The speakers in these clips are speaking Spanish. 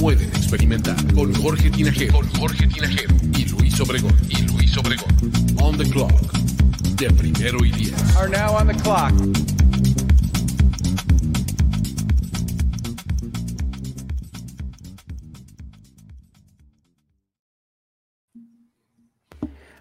pueden experimentar. Con Jorge Tinajero, con Jorge Tinajero y Luis Obregón, y Luis Obregón. On the clock, de primero y diez. Are now on the clock.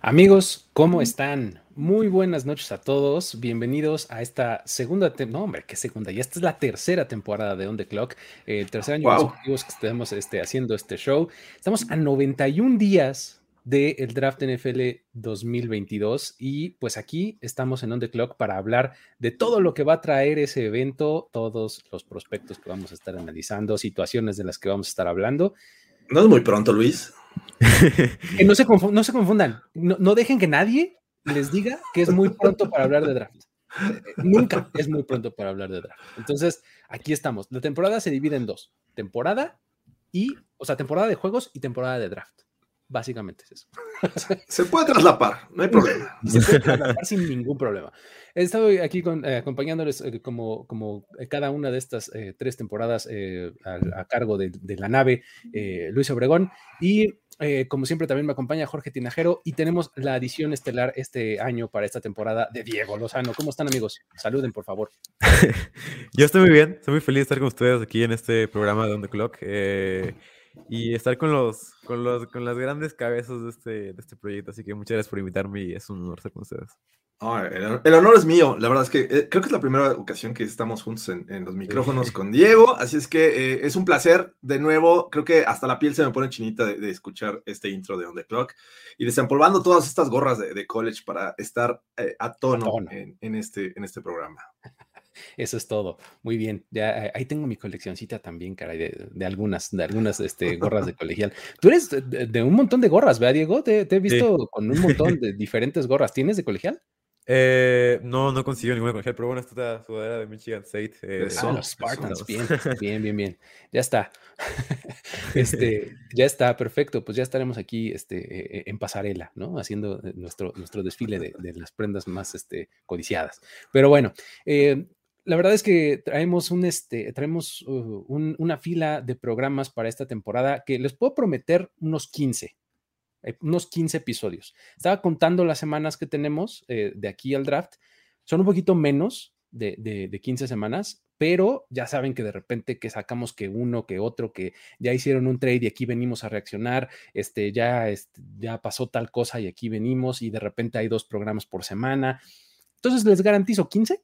Amigos, ¿cómo están? Muy buenas noches a todos. Bienvenidos a esta segunda, tem- no hombre, qué segunda, ya esta es la tercera temporada de On the Clock, el tercer año Wow. que estamos este, haciendo este show. Estamos a 91 días del draft NFL 2022 y pues aquí estamos en On the Clock para hablar de todo lo que va a traer ese evento, todos los prospectos que vamos a estar analizando, situaciones de las que vamos a estar hablando. No es muy pronto, Luis. Que no se, no se confundan, no, no dejen que nadie les diga que es muy pronto para hablar de draft. Nunca es muy pronto para hablar de draft. Entonces, aquí estamos. La temporada se divide en dos: temporada y, o sea, temporada de juegos y temporada de draft. Básicamente es eso. Se puede traslapar, no hay problema. Se puede trabajar sin ningún problema. He estado aquí con- eh, acompañándoles eh, como, como eh, cada una de estas eh, tres temporadas a, a cargo de, de la nave Luis Obregón y eh, como siempre también me acompaña Jorge Tinajero y tenemos la adición estelar este año para esta temporada de Diego Lozano. ¿Cómo están amigos? Saluden por favor. Yo estoy muy bien, estoy muy feliz de estar con ustedes aquí en este programa de On The Clock eh, y estar con los, con los con las grandes cabezas de este, de este proyecto. Así que muchas gracias por invitarme y es un honor estar con ustedes. El, el honor es mío. La verdad es que eh, creo que es la primera ocasión que estamos juntos en, en los micrófonos con Diego. Así es que eh, es un placer de nuevo. Creo que hasta la piel se me pone chinita de, de escuchar este intro de On The Clock y desempolvando todas estas gorras de, de college para estar eh, a tono, A tono. En, en este, en este programa. Eso es todo. Muy bien. Ya eh, ahí tengo mi coleccioncita también, caray, de, de algunas, de algunas este, gorras de colegial. Tú eres de, un montón de gorras, ¿verdad, Diego? Te, te he visto con un montón de diferentes gorras. ¿Tienes de colegial? Eh, no, no consiguió ninguna colegial, pero bueno, esta es sudadera de Michigan State. eh. Ah, Eso, los Spartans, bien, bien, bien, bien. Ya está. Este, ya está, perfecto. Pues ya estaremos aquí este, eh, en pasarela, ¿no? Haciendo eh, nuestro, nuestro desfile de, de las prendas más este, codiciadas. Pero bueno, eh, la verdad es que traemos, un, este, traemos uh, un- una fila de programas para esta temporada que les puedo prometer unos 15. eh, unos 15 episodios. Estaba contando las semanas que tenemos eh, de aquí al draft. Son un poquito menos de, de, de 15 semanas, pero ya saben que de repente que sacamos que uno, que otro, que ya hicieron un trade y aquí venimos a reaccionar, este, ya, este, ya pasó tal cosa y aquí venimos y de repente hay dos programas por semana. Entonces les garantizo 15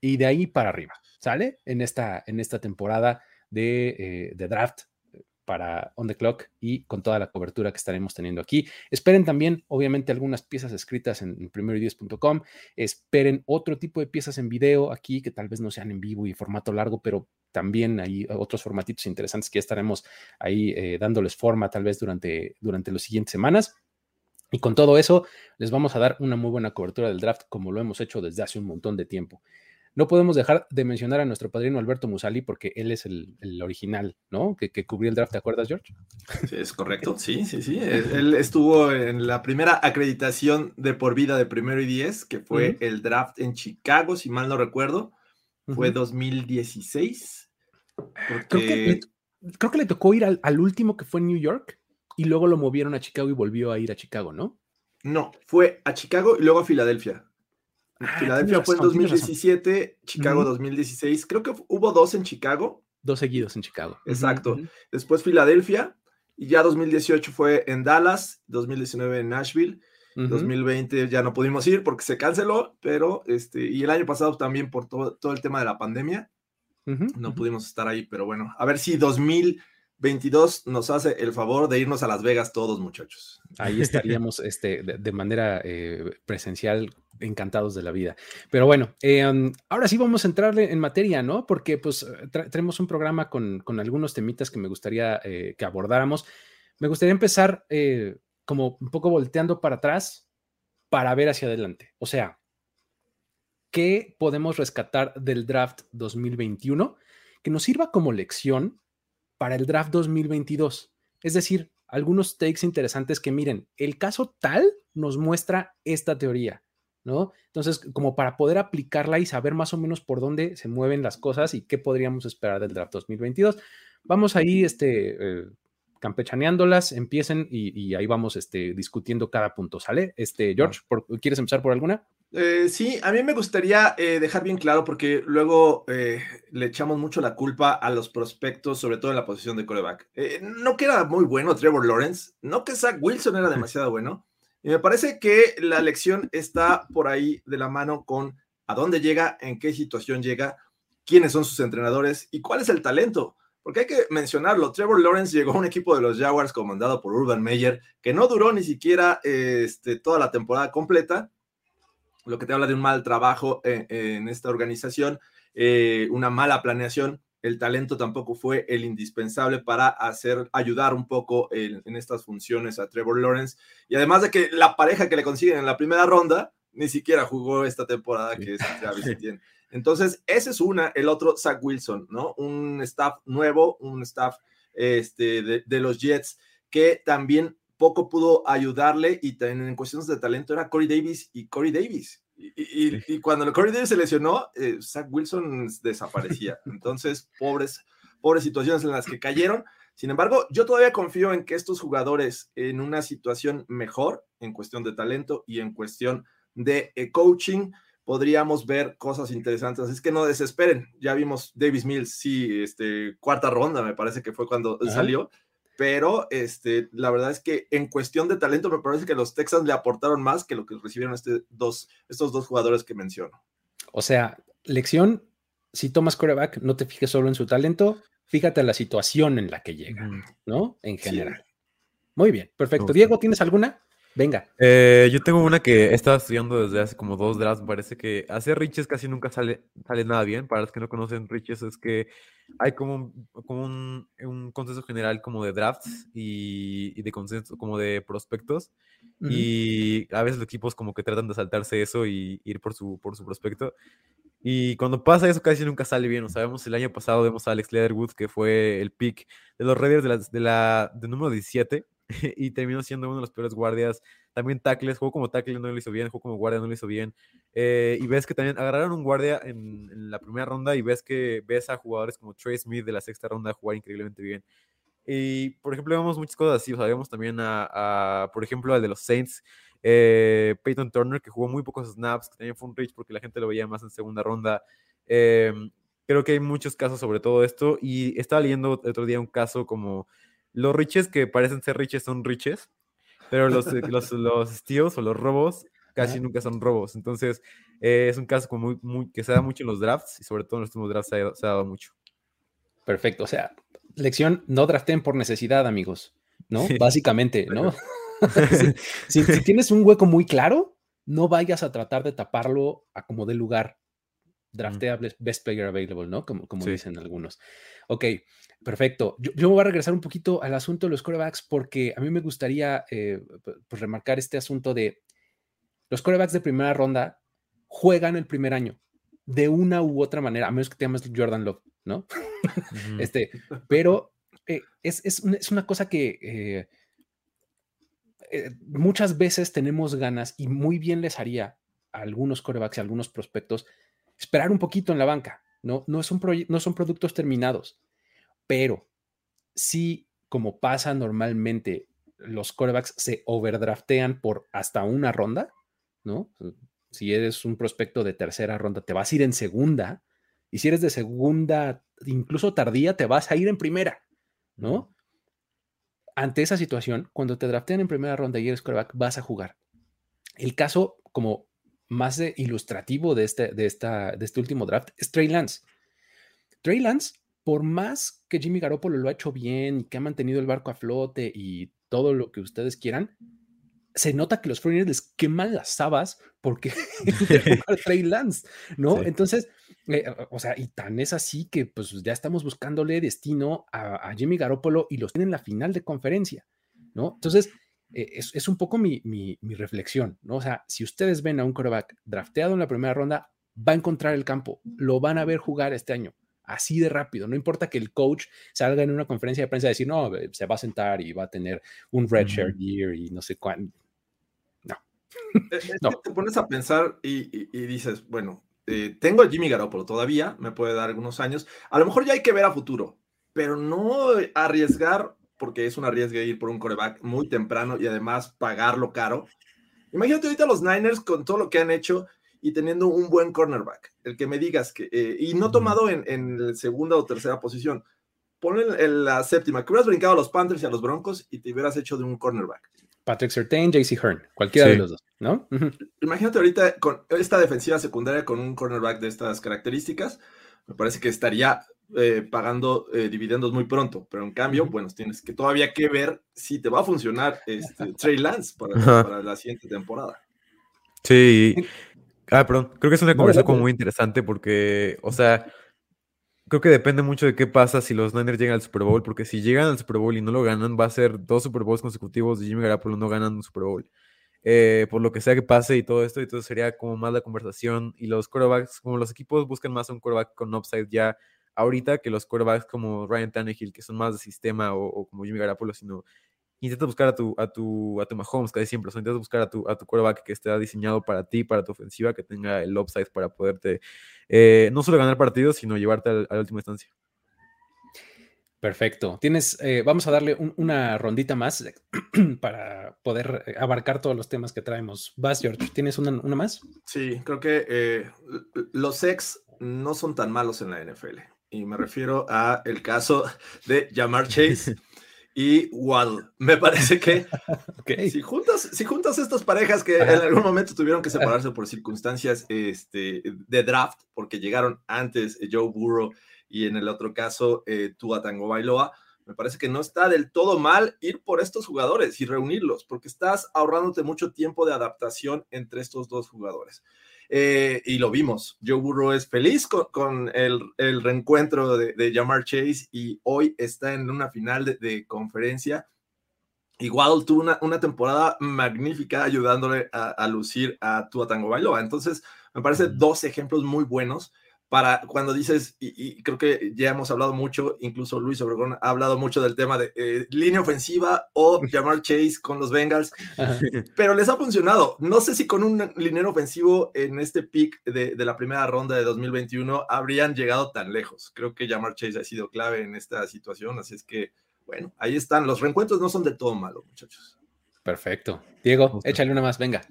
y de ahí para arriba, ¿sale? En esta, en esta temporada de, eh, draft eh, para On the Clock y con toda la cobertura que estaremos teniendo aquí. Esperen también, obviamente, algunas piezas escritas en, primeroy10.com. Esperen otro tipo de piezas en video aquí que tal vez no sean en vivo y formato largo, pero también hay otros formatitos interesantes que estaremos ahí eh, dándoles forma tal vez durante, durante las siguientes semanas. Y con todo eso, les vamos a dar una muy buena cobertura del draft como lo hemos hecho desde hace un montón de tiempo. No podemos dejar de mencionar a nuestro padrino Alberto Musali porque él es el, el original, ¿no? Que, que, cubrió el draft, ¿te acuerdas, George? Sí, es correcto, sí, sí, sí. Él, estuvo en la primera acreditación de por vida de primero y diez, que fue uh -huh. el draft en Chicago, si mal no recuerdo. Fue uh -huh. 2016. Porque... Creo, que le, creo, que le, tocó ir al, al último que fue en New York y luego lo movieron a Chicago y volvió a ir a Chicago, ¿no? No, fue a Chicago y luego a Filadelfia. Ah, Filadelfia fue en 2017, Chicago uh -huh. 2016. Creo que hubo dos en Chicago. Dos seguidos en Chicago. Exacto. Uh -huh. Después Filadelfia y ya 2018 fue en Dallas, 2019 en Nashville. Uh -huh. 2020 ya no pudimos ir porque se canceló, pero este, y el año pasado también por todo, todo el tema de la pandemia, no pudimos estar ahí, pero bueno, a ver si 2022 nos hace el favor de irnos a Las Vegas todos, muchachos. Ahí estaríamos este, de, de manera eh, presencial encantados de la vida. Pero bueno, eh, ahora sí vamos a entrarle en materia, ¿no? Porque pues tra tenemos un programa con, con, algunos temitas que me gustaría eh, que abordáramos. Me gustaría empezar eh, como un poco volteando para atrás para ver hacia adelante. O sea, ¿qué podemos rescatar del draft 2021 que nos sirva como lección para el draft 2022? Es decir, algunos takes interesantes que miren, el caso tal nos muestra esta teoría ¿no? Entonces, como para poder aplicarla y saber más o menos por dónde se mueven las cosas y qué podríamos esperar del draft 2022, vamos ahí este, eh, campechaneándolas, empiecen y, y, ahí vamos este, discutiendo cada punto, ¿sale? Este, George, ¿por, ¿quieres empezar por alguna? Eh, sí, a mí me gustaría eh, dejar bien claro porque luego eh, le echamos mucho la culpa a los prospectos, sobre todo en la posición de coreback. No que era muy bueno Trevor Lawrence, no que Zach Wilson era demasiado bueno, y me parece que la lección está por ahí de la mano con a dónde llega, en qué situación llega, quiénes son sus entrenadores y cuál es el talento. Porque hay que mencionarlo, Trevor Lawrence llegó a un equipo de los Jaguars comandado por Urban Meyer, que no duró ni siquiera este, toda la temporada completa, lo que te habla de un mal trabajo en, en esta organización, eh, una mala planeación, el talento tampoco fue el indispensable para hacer, ayudar un poco en, en, estas funciones a Trevor Lawrence. Y además de que la pareja que le consiguen en la primera ronda ni siquiera jugó esta temporada, que es Travis Etienne. Entonces, ese es una. El otro, Zach Wilson, ¿no? Un staff nuevo, un staff este, de, de los Jets que también poco pudo ayudarle y también en cuestiones de talento era Corey Davis y Corey Davis. Y, y, y, cuando Corey Davis se lesionó, eh, Zach Wilson desaparecía. Entonces, pobres, pobres situaciones en las que cayeron. Sin embargo, yo todavía confío en que estos jugadores en una situación mejor, en cuestión de talento y en cuestión de eh, coaching, podríamos ver cosas interesantes. Es que no desesperen. Ya vimos Davis Mills, sí, este, cuarta ronda, me parece que fue cuando Ajá. salió pero este, la verdad es que en cuestión de talento me parece que los Texans le aportaron más que lo que recibieron este dos, estos dos jugadores que menciono. O sea, lección, si tomas coreback, no te fijes solo en su talento, fíjate en la situación en la que llega, ¿no? En general. Sí. Muy bien, perfecto. Diego, ¿tienes alguna? Venga. Eh, yo tengo una que he estado estudiando desde hace como dos drafts. Parece que hacer Riches casi nunca sale, sale nada bien. Para los que no conocen Riches, es que hay como un, como un, un consenso general como de drafts y, y, de consenso como de prospectos. Uh -huh. Y a veces los equipos como que tratan de saltarse eso y ir por su, por su prospecto. Y cuando pasa eso casi nunca sale bien. O sabemos el año pasado vemos a Alex Leatherwood, que fue el pick de los Raiders de la, de la de número 17 y terminó siendo uno de los peores guardias. También tackles, jugó como tackle, no lo hizo bien, jugó como guardia, no lo hizo bien. Eh, y ves que también agarraron un guardia en, en, la primera ronda y ves que ves a jugadores como Trey Smith de la sexta ronda jugar increíblemente bien. Y, por ejemplo, vemos muchas cosas así. O sea, vemos también a, a por ejemplo, al de los Saints, eh, Peyton Turner, que jugó muy pocos snaps, que también fue un reach porque la gente lo veía más en segunda ronda. Eh, creo que hay muchos casos sobre todo esto. Y estaba leyendo el otro día un caso como los riches que parecen ser riches son riches, pero los, los, los steals o los robos casi nunca son robos. Entonces, eh, es un caso como muy, muy, que se da mucho en los drafts y sobre todo en los últimos drafts se ha, se ha, dado mucho. Perfecto. O sea, lección, no draften por necesidad, amigos, ¿no? Sí. Básicamente, ¿no? si, si, tienes un hueco muy claro, no vayas a tratar de taparlo a como de lugar. Drafteable, mm. best player available, ¿no? Como, como sí. dicen algunos. Ok, perfecto. Yo, yo, voy a regresar un poquito al asunto de los corebacks porque a mí me gustaría eh, pues remarcar este asunto de los corebacks de primera ronda juegan el primer año de una u otra manera, a menos que te llames Jordan Love, ¿no? Uh -huh. este, pero eh, es, es, una, es, una, cosa que eh, eh, muchas veces tenemos ganas y muy bien les haría a algunos corebacks y a algunos prospectos esperar un poquito en la banca, no, no, es un no son productos terminados, pero sí, como pasa normalmente, los corebacks se overdraftean por hasta una ronda, ¿no? Si eres un prospecto de tercera ronda, te vas a ir en segunda, y si eres de segunda, incluso tardía, te vas a ir en primera, ¿no? Ante esa situación, cuando te draftean en primera ronda y eres coreback, vas a jugar. El caso, como más de ilustrativo de este, de, esta, de este último draft es Trey Lance. Trey Lance por más que Jimmy Garoppolo lo ha hecho bien y que ha mantenido el barco a flote y todo lo que ustedes quieran, se nota que los 49 les queman las habas porque Trey Lance, ¿no? Entonces, eh, o sea, y tan es así que pues ya estamos buscándole destino a, Jimmy Garoppolo y los tienen en la final de conferencia, ¿no? Entonces, eh, es, un poco mi, mi, reflexión, ¿no? O sea, si ustedes ven a un quarterback drafteado en la primera ronda, va a encontrar el campo, lo van a ver jugar este año así de rápido. No importa que el coach salga en una conferencia de prensa a decir, no, se va a sentar y va a tener un red shirt year y no sé cuándo. No. Te pones a pensar y, dices, bueno, eh, tengo a Jimmy Garoppolo todavía, me puede dar algunos años. A lo mejor ya hay que ver a futuro, pero no arriesgar, porque es un arriesgue ir por un coreback muy temprano y además pagarlo caro. Imagínate ahorita los Niners con todo lo que han hecho y teniendo un buen cornerback. El que me digas que, eh, y no tomado en, en segunda o tercera posición, ponle en, la séptima, que hubieras brincado a los Panthers y a los Broncos y te hubieras hecho de un cornerback. Patrick Sertain, JC Hearn, cualquiera de los dos, ¿no? Imagínate ahorita con esta defensiva secundaria con un cornerback de estas características, me parece que estaría eh, pagando eh, dividendos muy pronto, pero en cambio, bueno, tienes que todavía que ver si te va a funcionar este, Trey Lance para, la siguiente temporada. Sí. Ah, perdón, creo que es una conversación como muy interesante porque, o sea, creo que depende mucho de qué pasa si los Niners llegan al Super Bowl, porque si llegan al Super Bowl y no lo ganan, va a ser dos Super Bowls consecutivos de Jimmy Garoppolo no ganando un Super Bowl. Eh, por lo que sea que pase y todo esto, entonces sería como más la conversación. Y los quarterbacks, como los equipos buscan más un quarterback con upside ya ahorita que los quarterbacks como Ryan Tannehill, que son más de sistema, o, o como Jimmy Garoppolo, sino intenta buscar a tu, a tu, a tu Mahomes casi siempre, o sea, intenta buscar a tu, a tu quarterback que esté diseñado para ti, para tu ofensiva, que tenga el upside para poderte eh, no solo ganar partidos, sino llevarte a, la última instancia. Perfecto. Tienes, eh, vamos a darle una rondita más para poder eh, abarcar todos los temas que traemos. Vas, George, ¿tienes una, una más? Sí, creo que los ex no son tan malos en la NFL. Y me refiero a el caso de Jamar Chase y Waddle. Me parece que si, juntas, si juntas estas parejas que en algún momento tuvieron que separarse por circunstancias este, de draft, porque llegaron antes eh, Joe Burrow y en el otro caso eh, Tua Tango Bailoa, me parece que no está del todo mal ir por estos jugadores y reunirlos, porque estás ahorrándote mucho tiempo de adaptación entre estos dos jugadores. Eh, y lo vimos. Joe Burrow es feliz con, el, reencuentro de, de, Jamar Chase y hoy está en una final de, conferencia. Y Waddle tuvo una, temporada magnífica ayudándole a, lucir a Tua Tango Bailoa. Entonces, me parece dos ejemplos muy buenos para cuando dices, y, creo que ya hemos hablado mucho, incluso Luis Obregón ha hablado mucho del tema de eh, línea ofensiva o llamar Chase con los Bengals, pero les ha funcionado. No sé si con un liniero ofensivo en este pick de, la primera ronda de 2021 habrían llegado tan lejos. Creo que llamar Chase ha sido clave en esta situación, así es que, bueno, ahí están. Los reencuentros no son de todo malo, muchachos. Perfecto. Diego, échale una más, venga.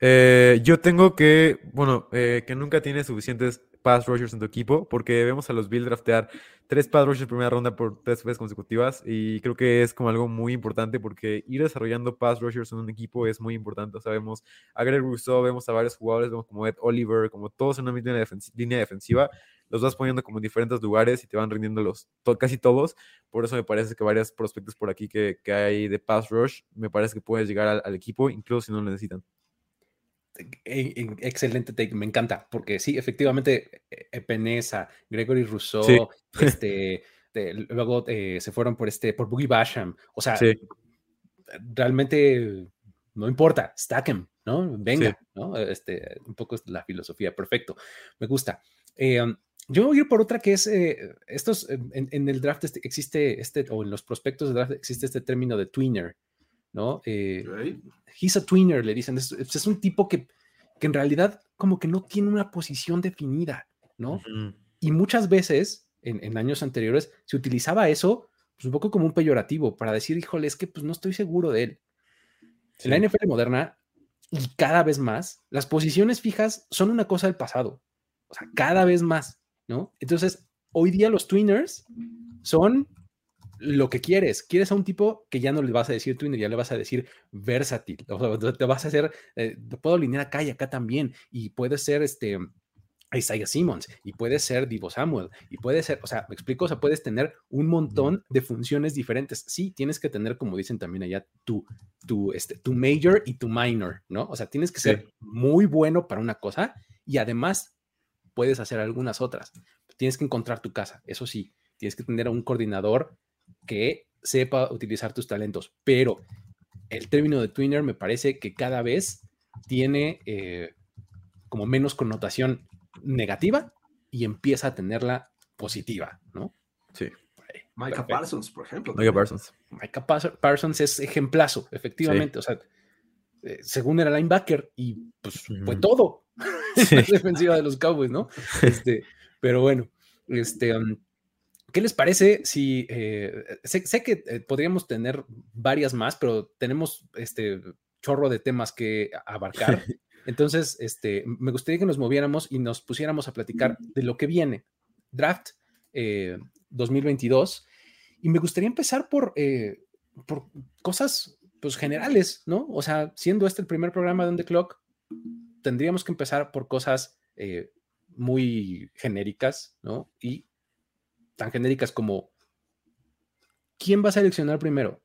Eh, yo tengo que, bueno, eh, que nunca tiene suficientes pass rushers en tu equipo, porque vemos a los Bills draftear tres pass rushers en primera ronda por tres veces consecutivas y creo que es como algo muy importante porque ir desarrollando pass rushers en un equipo es muy importante. Sabemos a Greg Rousseau, vemos a varios jugadores, vemos como Ed Oliver, como todos en una línea defensiva, los vas poniendo como en diferentes lugares y te van rindiendo los, casi todos. Por eso me parece que varios prospectos por aquí que, que hay de pass rush, me parece que puedes llegar al, al equipo, incluso si no lo necesitan. Excelente take, me encanta, porque sí, efectivamente, Epenesa, Gregory Rousseau, este, luego eh, se fueron por este, por Boogie Basham, o sea, realmente no importa, stack em, ¿no? Venga, ¿no? Este, un poco es la filosofía, perfecto, me gusta. Eh, yo voy a ir por otra que es, eh, estos, en, el draft este, existe este, o en los prospectos de draft existe este término de tweener, ¿no? he's a tweener, le dicen. Es, un tipo que, que, en realidad como que no tiene una posición definida, ¿no? Y muchas veces, en, años anteriores, se utilizaba eso pues, un poco como un peyorativo para decir, híjole, es que pues no estoy seguro de él. En la NFL moderna, y cada vez más, las posiciones fijas son una cosa del pasado. O sea, cada vez más, ¿no? Entonces, hoy día los tweeners son lo que quieres. Quieres a un tipo que ya no le vas a decir twinner, ya le vas a decir versátil. O sea, te vas a hacer, eh, puedo alinear acá y acá también. Y puede ser este Isaiah Simmons, y puede ser Divo Samuel, y puede ser, o sea, me explico, o sea, puedes tener un montón de funciones diferentes. Sí, tienes que tener, como dicen también allá, tu, tu, este, tu major y tu minor, ¿no? O sea, tienes que ser muy bueno para una cosa y además puedes hacer algunas otras. Tienes que encontrar tu casa, eso sí, tienes que tener a un coordinador que sepa utilizar tus talentos, pero el término de twinner me parece que cada vez tiene eh, como menos connotación negativa y empieza a tenerla positiva, ¿no? Sí. Micah Parsons, por ejemplo. Micah Parsons. Micah Parsons es ejemplazo, efectivamente. O sea, eh, según era linebacker y pues fue todo. Sí. la defensiva de los Cowboys, ¿no? Este, pero bueno, este, um, ¿qué les parece si eh, sé, sé, que eh, podríamos tener varias más, pero tenemos este chorro de temas que abarcar. Entonces, este, me gustaría que nos moviéramos y nos pusiéramos a platicar de lo que viene. Draft 2022. Y me gustaría empezar por, por cosas pues, generales, ¿no? O sea, siendo este el primer programa de On The Clock, tendríamos que empezar por cosas eh, muy genéricas, ¿no? Y tan genéricas como, ¿quién va a seleccionar primero?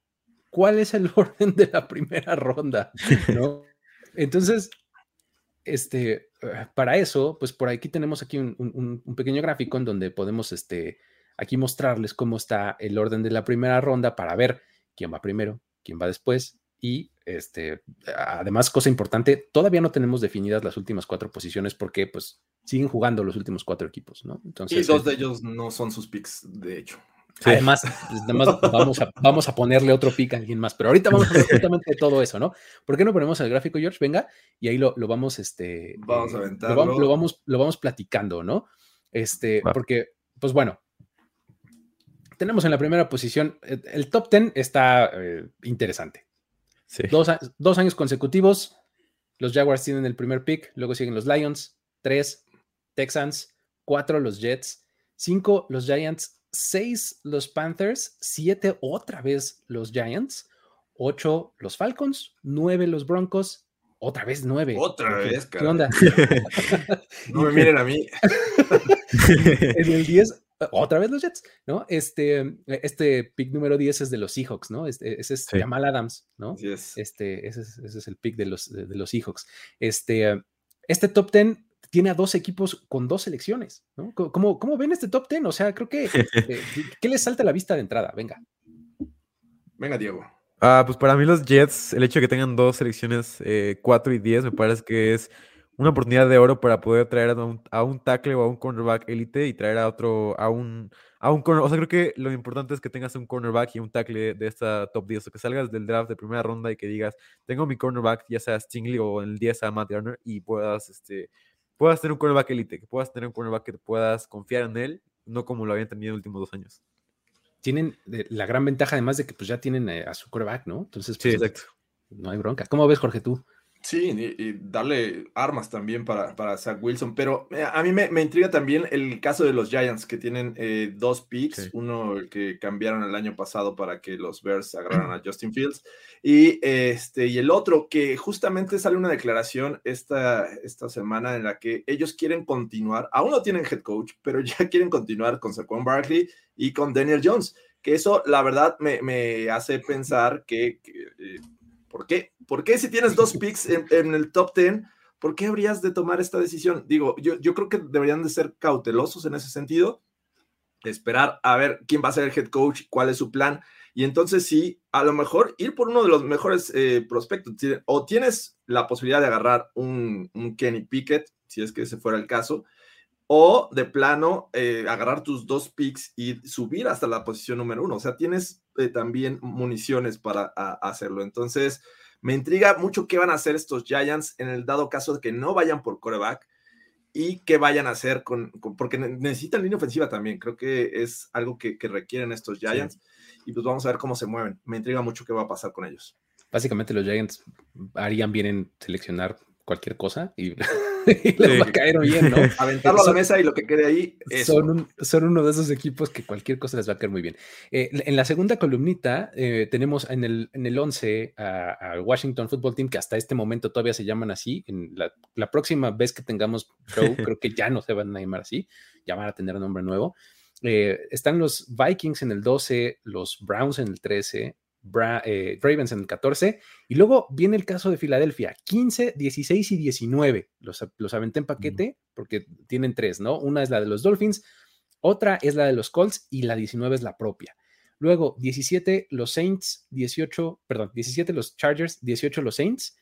¿Cuál es el orden de la primera ronda? ¿no? Entonces, este, para eso, pues por aquí tenemos aquí un, un, pequeño gráfico en donde podemos este, aquí mostrarles cómo está el orden de la primera ronda para ver quién va primero, quién va después. Y este, además, cosa importante, todavía no tenemos definidas las últimas cuatro posiciones porque pues siguen jugando los últimos cuatro equipos, ¿no? Entonces, y dos de ellos no son sus picks, de hecho. Sí. Además, además vamos, a, vamos a ponerle otro pick a alguien más, pero ahorita vamos a hablar justamente de todo eso, ¿no? ¿Por qué no ponemos el gráfico, George? Venga, y ahí lo, lo vamos, este, vamos a aventarlo. Lo vamos, lo vamos, lo vamos platicando, ¿no? Este, porque, pues bueno, tenemos en la primera posición, el top 10 está eh, interesante. Sí. Dos, dos, años consecutivos, los Jaguars tienen el primer pick, luego siguen los Lions, tres, Texans, cuatro, los Jets, cinco, los Giants, seis, los Panthers, siete, otra vez los Giants, ocho, los Falcons, nueve, los Broncos, otra vez nueve. Otra ¿Qué, vez, ¿Qué onda? no me miren a mí. en el 10, otra vez los Jets, ¿no? Este, este pick número 10 es de los Seahawks, ¿no? Este, ese es sí. Jamal Adams, ¿no? Yes. Este, ese es, ese es, el pick de los, de, de, los Seahawks. Este, este top 10 tiene a dos equipos con dos selecciones, ¿no? ¿Cómo, cómo ven este top 10? O sea, creo que, eh, ¿qué les salta a la vista de entrada? Venga. Venga, Diego. Ah, pues para mí los Jets, el hecho de que tengan dos selecciones, eh, 4 y 10, me parece que es una oportunidad de oro para poder traer a un, a un tackle o a un cornerback élite y traer a otro, a un, a un corner. O sea, creo que lo importante es que tengas un cornerback y un tackle de esta top 10. O que salgas del draft de primera ronda y que digas, tengo mi cornerback, ya sea Stingley o en el 10 a Matt Garner, y puedas, este, puedas tener un cornerback élite, que puedas tener un cornerback que puedas confiar en él, no como lo habían tenido en los últimos dos años. Tienen la gran ventaja, además de que pues ya tienen a su cornerback, ¿no? Entonces, pues, sí, exacto. No hay bronca. ¿Cómo ves, Jorge, tú? Sí, y, y, darle armas también para, para Zach Wilson, pero eh, a mí me, me, intriga también el caso de los Giants, que tienen eh, dos picks, sí. uno que cambiaron el año pasado para que los Bears agarraran a Justin Fields, y, este, y el otro, que justamente sale una declaración esta, esta semana en la que ellos quieren continuar, aún no tienen head coach, pero ya quieren continuar con Saquon Barkley y con Daniel Jones, que eso la verdad me, me hace pensar que... que eh, ¿Por qué? ¿Por qué si tienes dos picks en, el top 10, por qué habrías de tomar esta decisión? Digo, yo, yo creo que deberían de ser cautelosos en ese sentido, esperar a ver quién va a ser el head coach, cuál es su plan, y entonces sí, a lo mejor ir por uno de los mejores eh, prospectos, o tienes la posibilidad de agarrar un, un, Kenny Pickett, si es que ese fuera el caso, o de plano eh, agarrar tus dos picks y subir hasta la posición número uno, o sea, tienes eh, también municiones para a, hacerlo. Entonces, me intriga mucho qué van a hacer estos Giants en el dado caso de que no vayan por coreback y qué vayan a hacer con, con porque necesitan línea ofensiva también. Creo que es algo que, que requieren estos Giants sí. y pues vamos a ver cómo se mueven. Me intriga mucho qué va a pasar con ellos. Básicamente los Giants harían bien en seleccionar cualquier cosa y, les va a caer bien, ¿no? Aventarlo a la mesa y lo que quede ahí Son, son, uno de esos equipos que cualquier cosa les va a caer muy bien. Eh, en la segunda columnita eh, tenemos en el, en el 11 a, Washington Football Team, que hasta este momento todavía se llaman así. En la, la próxima vez que tengamos show, creo que ya no se van a llamar así, ya van a tener nombre nuevo. Eh, están los Vikings en el 12, los Browns en el 13, eh, Ravens en el 14, y luego viene el caso de Filadelfia, 15, 16 y 19. Los, los aventé en paquete porque tienen tres, ¿no? Una es la de los Dolphins, otra es la de los Colts y la 19 es la propia. Luego, 17 los Saints, 18, perdón, 17 los Chargers, 18 los Saints,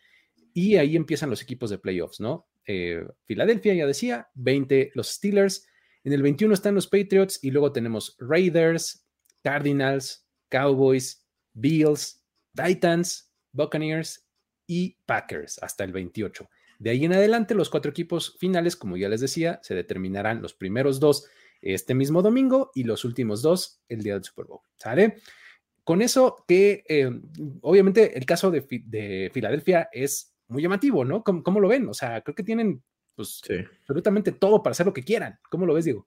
y ahí empiezan los equipos de playoffs, ¿no? Eh, Filadelfia, ya decía, 20 los Steelers, en el 21 están los Patriots y luego tenemos Raiders, Cardinals, Cowboys, Bills, Titans, Buccaneers y Packers hasta el 28. De ahí en adelante, los cuatro equipos finales, como ya les decía, se determinarán los primeros dos este mismo domingo y los últimos dos el día del Super Bowl. ¿Sale? Con eso que, eh, obviamente, el caso de, Filadelfia es muy llamativo, ¿no? ¿Cómo, lo ven? O sea, creo que tienen pues absolutamente todo para hacer lo que quieran. ¿Cómo lo ves, Diego?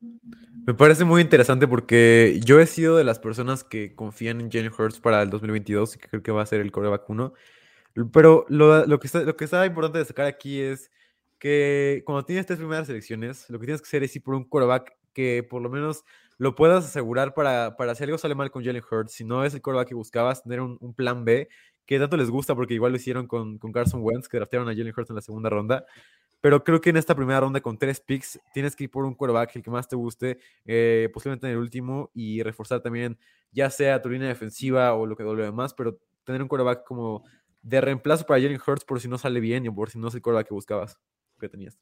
Me parece muy interesante porque yo he sido de las personas que confían en Jalen Hurts para el 2022 y que creo que va a ser el coreback 1. Pero lo, que está, lo que está importante destacar aquí es que cuando tienes tres primeras selecciones, lo que tienes que hacer es ir por un coreback que por lo menos lo puedas asegurar para, para si algo sale mal con Jalen Hurts. Si no es el coreback que buscabas, tener un, un, plan B que tanto les gusta porque igual lo hicieron con, con Carson Wentz, que draftearon a Jalen Hurts en la segunda ronda. Pero creo que en esta primera ronda con tres picks tienes que ir por un quarterback, el que más te guste, eh, posiblemente en el último, y reforzar también, ya sea tu línea defensiva o lo que doble demás, pero tener un quarterback como de reemplazo para Jalen Hurts por si no sale bien y por si no es el quarterback que buscabas, que tenías.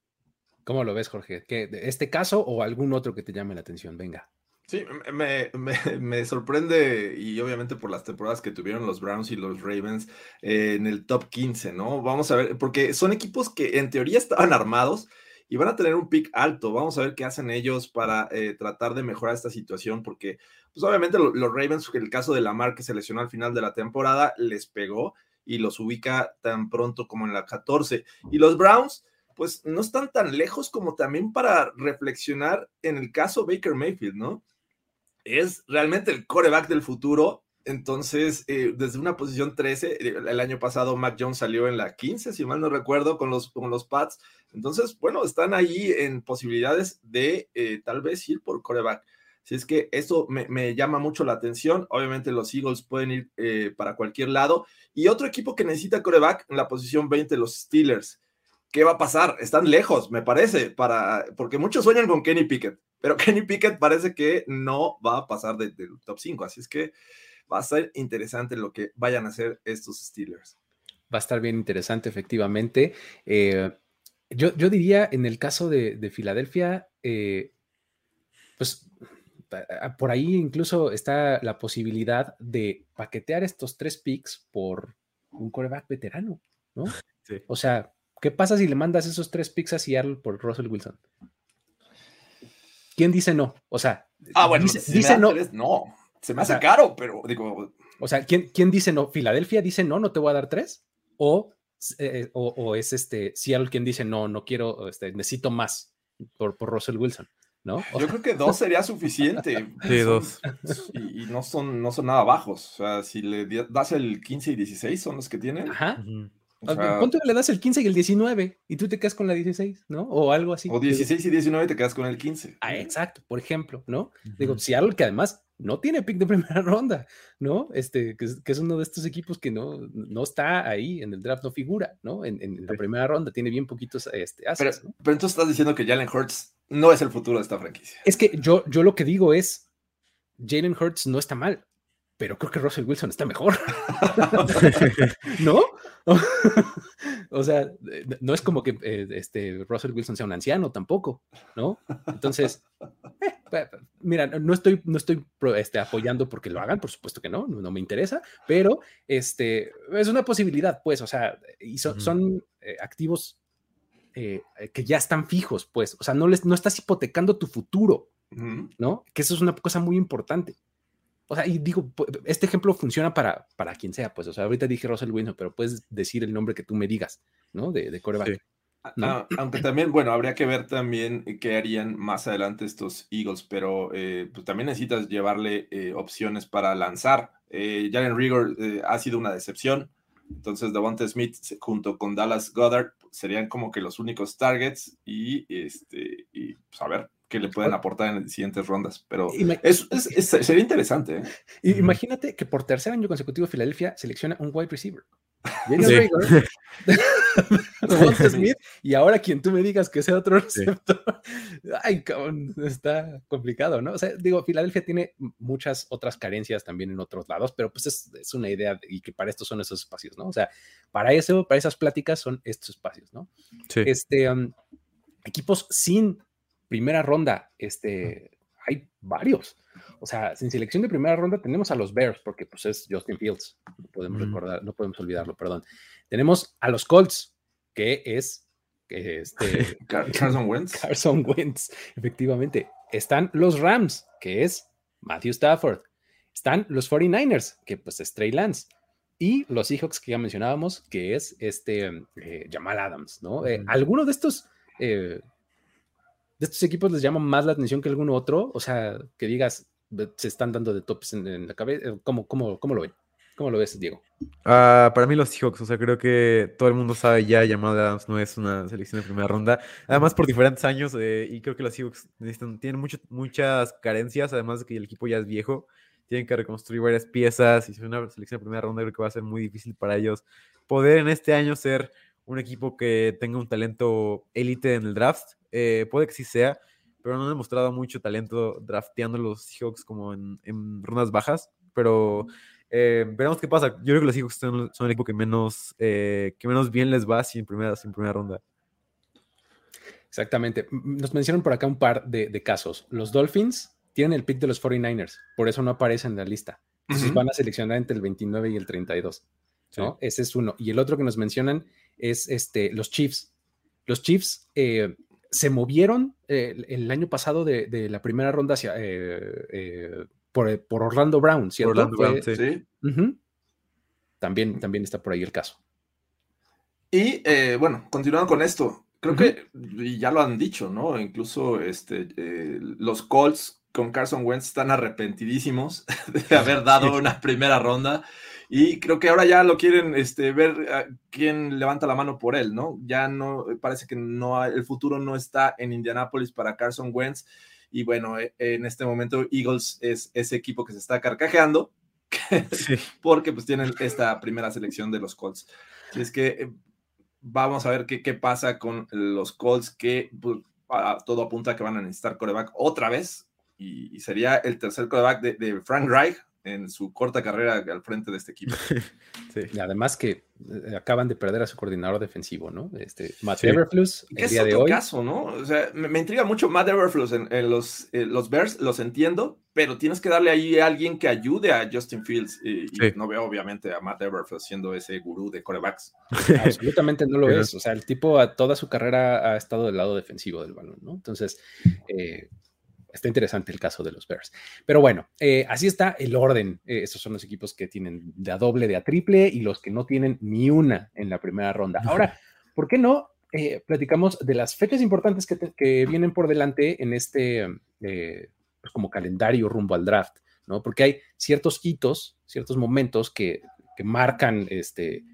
¿Cómo lo ves, Jorge? ¿Que ¿Este caso o algún otro que te llame la atención? Venga. Sí, me, me, sorprende y obviamente por las temporadas que tuvieron los Browns y los Ravens eh, en el top 15, ¿no? Vamos a ver, porque son equipos que en teoría estaban armados y van a tener un pick alto. Vamos a ver qué hacen ellos para eh, tratar de mejorar esta situación, porque pues obviamente los, Ravens, en el caso de Lamar que se lesionó al final de la temporada, les pegó y los ubica tan pronto como en la 14. Y los Browns pues no están tan lejos como también para reflexionar en el caso Baker Mayfield, ¿no? Es realmente el coreback del futuro. Entonces, eh, desde una posición 13, eh, el año pasado Mac Jones salió en la 15, si mal no recuerdo, con los, con los Pats. Entonces, bueno, están ahí en posibilidades de eh, tal vez ir por coreback. Si es que eso me, llama mucho la atención. Obviamente los Eagles pueden ir para cualquier lado. Y otro equipo que necesita coreback en la posición 20, los Steelers. ¿Qué va a pasar? Están lejos, me parece, para, porque muchos sueñan con Kenny Pickett. Pero Kenny Pickett parece que no va a pasar del top 5, así es que va a ser interesante lo que vayan a hacer estos Steelers. Va a estar bien interesante, efectivamente. Eh, yo, diría, en el caso de, Filadelfia, eh, pues por ahí incluso está la posibilidad de paquetear estos tres picks por un coreback veterano, ¿no? O sea, ¿qué pasa si le mandas esos tres picks a Seattle por Russell Wilson? ¿Quién dice no? O sea, ah, bueno, dice, no. no, se me hace caro, pero digo. O sea, ¿quién, ¿quién dice no? ¿Filadelfia dice no, no te voy a dar tres? ¿O, eh, o, es este Seattle quien dice no, no quiero, este, necesito más por, por Russell Wilson? ¿No? Yo creo que dos sería suficiente. Sí, dos. Y, no, son, no son nada bajos. O sea, si le das el 15 y 16 son los que tienen. Ajá. ¿Cuánto le das el 15 y el 19? Y tú te quedas con la 16, ¿no? O algo así. O 16 y 19 te quedas con el 15. Ah, exacto, por ejemplo, ¿no? Digo, si algo que además no tiene pick de primera ronda, ¿no? Este, que es, uno de estos equipos que no, no está ahí en el draft, no figura, ¿no? En, la primera ronda, tiene bien poquitos este, pero, pero entonces estás diciendo que Jalen Hurts no es el futuro de esta franquicia. Es que yo, yo lo que digo es, Jalen Hurts no está mal pero creo que Russell Wilson está mejor. ¿No? o sea, no es como que eh, este, Russell Wilson sea un anciano tampoco, ¿no? Entonces, eh, mira, no estoy, no estoy este, apoyando porque lo hagan, por supuesto que no, no, me interesa, pero este, es una posibilidad, pues, o sea, y son eh, activos que ya están fijos, pues, o sea, no, les, no estás hipotecando tu futuro, ¿no? Que eso es una cosa muy importante. O sea, y digo, este ejemplo funciona para, para quien sea, pues, o sea, ahorita dije Russell Wilson, pero puedes decir el nombre que tú me digas, ¿no? De, de coreback. ¿no? Ah, aunque también, bueno, habría que ver también qué harían más adelante estos Eagles, pero eh, pues también necesitas llevarle eh, opciones para lanzar. Eh, Jalen Rigor eh, ha sido una decepción, entonces Devonta Smith junto con Dallas Goddard serían como que los únicos targets y, este, y pues, a ver qué le pueden aportar en las siguientes rondas, pero Ima- es, es- es- sería interesante. ¿eh? Imagínate que por tercer año consecutivo Filadelfia selecciona un wide receiver. Sí. Reagor, Devonta Smith, y ahora quien tú me digas que sea otro Sí. receptor. Ay, cabrón, está complicado, ¿no? O sea, digo, Filadelfia tiene muchas otras carencias también en otros lados, pero pues es, es una idea de- y que para esto son esos espacios, ¿no? O sea, para eso, para esas pláticas son estos espacios, ¿no? Sí. Este, um, equipos sin primera ronda, este, hay varios. O sea, sin selección de primera ronda tenemos a los Bears, porque pues es Justin Fields, no podemos recordar, no podemos olvidarlo, perdón. Tenemos a los Colts, que es este, Car- Carson Wentz. Carson Wentz, efectivamente. Están los Rams, que es Matthew Stafford. Están los 49ers, que pues es Trey Lance. Y los Seahawks que ya mencionábamos, que es este eh, Jamal Adams, ¿no? Eh. ¿Alguno de estos, eh, de estos equipos les llama más la atención que alguno otro? O sea, que digas, se están dando de tops en, la cabeza. ¿Cómo, cómo, ¿Cómo lo ven? ¿Cómo lo ves, Diego? Ah, para mí los Seahawks, o sea, creo que todo el mundo sabe ya, Jamal Adams no es una selección de primera ronda, además por diferentes años, eh, y creo que los Seahawks necesitan, tienen mucho- muchas carencias, además de que el equipo ya es viejo, tienen que reconstruir varias piezas, y si es una selección de primera ronda creo que va a ser muy difícil para ellos poder en este año ser un equipo que tenga un talento élite en el draft, eh, puede que sí sea, pero no han demostrado mucho talento drafteando los Seahawks como en, en rondas bajas, pero... Eh, veremos qué pasa. Yo creo que los Seahawks son, son el equipo que menos, eh, que menos bien les va sin primera, sin primera ronda. Exactamente. Nos mencionan por acá un par de, de casos. Los Dolphins tienen el pick de los 49ers, por eso no aparecen en la lista. Entonces Ujú. van a seleccionar entre el 29 y el 32. ¿No? Ese es uno. Y el otro que nos mencionan es este, los Chiefs. Los Chiefs eh, se movieron eh, el, año pasado de, de la primera ronda hacia, eh, eh, por, por Orlando Brown, ¿cierto? Orlando Fue- Brown, sí. También, también está por ahí el caso. Y eh, bueno, continuando con esto, creo que ya lo han dicho, ¿no? Incluso este, eh, los Colts con Carson Wentz están arrepentidísimos de haber dado una primera ronda y creo que ahora ya lo quieren este, ver a quién levanta la mano por él, ¿no? Ya no, parece que no, hay- el futuro no está en Indianapolis para Carson Wentz y bueno, eh, en este momento Eagles es ese equipo que se está carcajeando Sí. porque pues tienen esta primera selección de los Colts. Así es que eh, vamos a ver qué, qué pasa con los Colts, que pues, a- todo apunta a que van a necesitar coreback otra vez, y, y sería el tercer coreback de, de Frank Reich en su corta carrera al frente de este equipo. Sí. Y además que eh, acaban de perder a su coordinador defensivo, ¿no? Este, Matt Sí. Eberflus, Que el es día de otro hoy. caso, ¿no? O sea, me, me intriga mucho Matt Everfluss en, en los, eh, los Bears, los entiendo, pero tienes que darle ahí a alguien que ayude a Justin Fields, y, no veo obviamente a Matt Everfluss siendo ese gurú de corebacks. Absolutamente no lo es. O sea, el tipo a toda su carrera ha estado del lado defensivo del balón, ¿no? Entonces, eh, está interesante el caso de los Bears. Pero bueno, eh, así está el orden. Eh, estos son los equipos que tienen de a doble, de a triple y los que no tienen ni una en la primera ronda. Ahora, ¿por qué no? eh, platicamos de las fechas importantes que, te- que vienen por delante en este pues como calendario rumbo al draft, ¿no? Porque hay ciertos hitos, ciertos momentos que, que marcan este,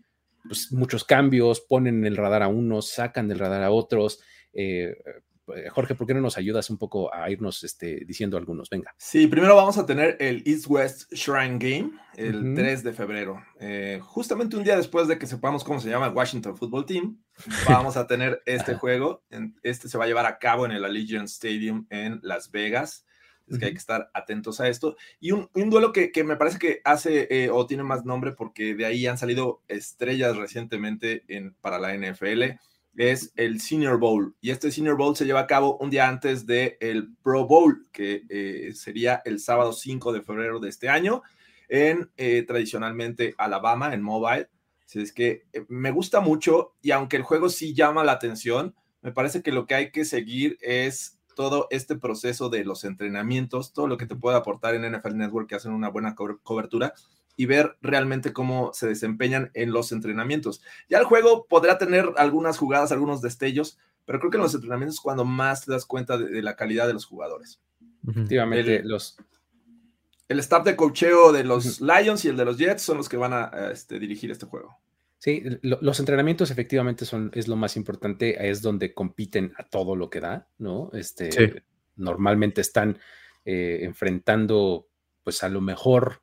pues, muchos cambios, ponen en el radar a unos, sacan del radar a otros. Eh, Jorge, ¿por qué no nos ayudas un poco a irnos este, diciendo algunos? Venga. Sí, primero vamos a tener el East West Shrine Game el Ujú. 3 de febrero. Eh, justamente un día después de que sepamos cómo se llama el Washington Football Team, vamos a tener este juego. Este se va a llevar a cabo en el Allegiant Stadium en Las Vegas. Es que hay que estar atentos a esto. Y un, un duelo que, que me parece que hace eh, o tiene más nombre porque de ahí han salido estrellas recientemente en, para la NFL es el Senior Bowl. Y este Senior Bowl se lleva a cabo un día antes del el Pro Bowl, que eh, sería el sábado 5 de febrero de este año, en eh, tradicionalmente Alabama, en Mobile. Así es que eh, me gusta mucho y aunque el juego sí llama la atención, me parece que lo que hay que seguir es todo este proceso de los entrenamientos, todo lo que te puede aportar en NFL Network, que hacen una buena co- cobertura, y ver realmente cómo se desempeñan en los entrenamientos. Ya el juego podrá tener algunas jugadas, algunos destellos, pero creo que en los entrenamientos es cuando más te das cuenta de, de la calidad de los jugadores. Efectivamente, El- los, El staff de cocheo de los Lions y el de los Jets son los que van a, a, este, dirigir este juego. Sí, lo- los entrenamientos efectivamente son, es lo más importante, es donde compiten a todo lo que da, ¿no? Este, Sí. Normalmente están eh, enfrentando, pues a lo mejor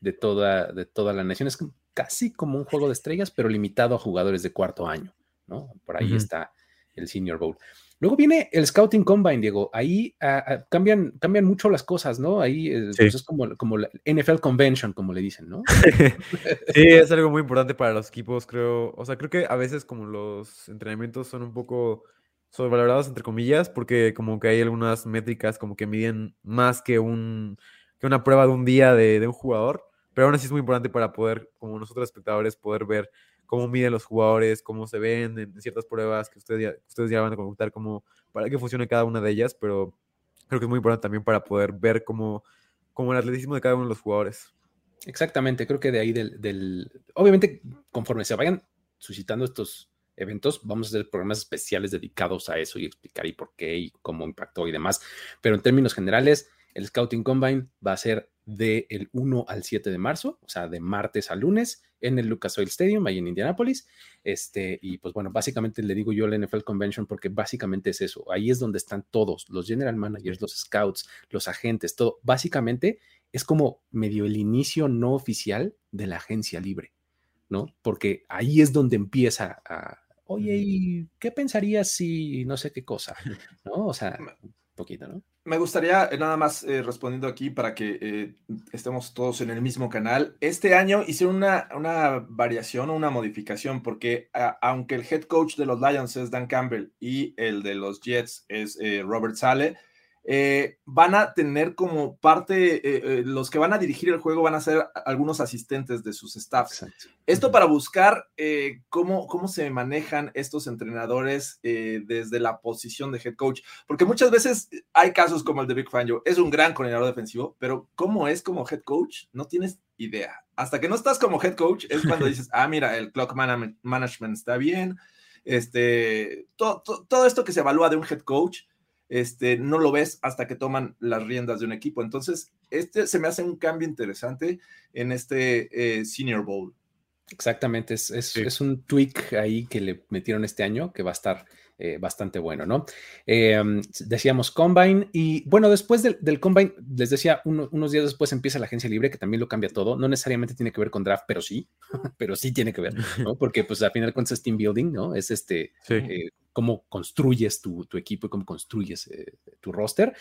de toda, de toda la nación. Es casi como un juego de estrellas, pero limitado a jugadores de cuarto año, ¿no? Por ahí está el Senior Bowl. Luego viene el Scouting Combine, Diego. Ahí ah, ah, cambian, cambian mucho las cosas, ¿no? Ahí eh, Sí. pues, es como, como la NFL Convention, como le dicen, ¿no? Sí, es algo muy importante para los equipos, creo. O sea, creo que a veces como los entrenamientos son un poco sobrevalorados, entre comillas, porque como que hay algunas métricas como que miden más que, un, que una prueba de un día de, de un jugador, pero aún así es muy importante para poder, como nosotros espectadores, poder ver cómo miden los jugadores, cómo se ven en ciertas pruebas que ustedes ya, ustedes ya van a contar, cómo, para que funcione cada una de ellas, pero creo que es muy importante también para poder ver cómo, cómo el atletismo de cada uno de los jugadores. Exactamente, creo que de ahí del, del- Obviamente, conforme se vayan suscitando estos eventos, vamos a hacer programas especiales dedicados a eso y explicar y por qué y cómo impactó y demás. Pero en términos generales, el Scouting Combine va a ser del 1 al 7 de marzo, o sea, de martes a lunes en el Lucas Oil Stadium, ahí en Indianapolis. Este, y pues bueno, básicamente le digo yo el NFL Convention porque básicamente es eso. Ahí es donde están todos, los general managers, los scouts, los agentes, todo. Básicamente es como medio el inicio no oficial de la agencia libre, ¿no? Porque ahí es donde empieza a, oye, ¿y qué pensarías si no sé qué cosa? ¿No? O sea, un poquito, ¿no? Me gustaría, eh, nada más eh, respondiendo aquí para que eh, estemos todos en el mismo canal. Este año hicieron una, una variación o una modificación, porque aunque el head coach de los Lions es Dan Campbell y el de los Jets es eh, Robert Sale, eh, van a tener como parte, eh, eh, los que van a dirigir el juego van a ser algunos asistentes de sus staffs. Esto para buscar cómo, cómo se manejan estos entrenadores desde la posición de head coach, porque muchas veces hay casos como el de Big Fangio, es un gran coordinador defensivo, pero cómo es como head coach, no tienes idea. Hasta que no estás como head coach es cuando dices, ah, mira, el clock management está bien, este, to- to- todo esto que se evalúa de un head coach, este, no lo ves hasta que toman las riendas de un equipo. Entonces, este se me hace un cambio interesante en este eh, Senior Bowl. Exactamente, es, es, Sí. es un tweak ahí que le metieron este año que va a estar eh, bastante bueno, ¿no? Eh, decíamos Combine y bueno, después del, del Combine, les decía, uno- unos días después empieza la agencia libre que también lo cambia todo, no necesariamente tiene que ver con draft, pero sí, pero sí tiene que ver, ¿no? Porque pues al final cuentas es team building, ¿no? Es este, Sí. eh, cómo construyes tu, tu equipo y cómo construyes eh, tu roster.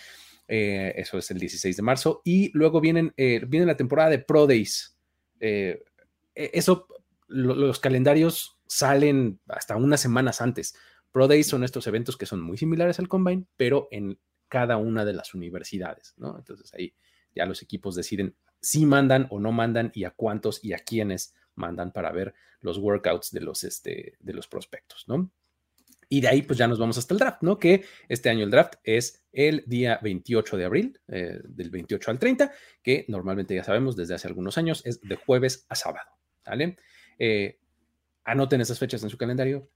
Eso es el 16 de marzo. Y luego vienen, viene la temporada de Pro Days. E- eso, lo- los calendarios salen hasta unas semanas antes. Pro Days son estos eventos que son muy similares al Combine, pero en cada una de las universidades, ¿no? Entonces ahí ya los equipos deciden si mandan o no mandan y a cuántos y a quiénes mandan para ver los workouts de los, este, de los prospectos, ¿no? Y de ahí pues ya nos vamos hasta el draft, ¿no? Que este año el draft es el día 28 de abril, eh, del 28 al 30, que normalmente ya sabemos desde hace algunos años es de jueves a sábado, ¿vale? Eh, anoten esas fechas en su calendario.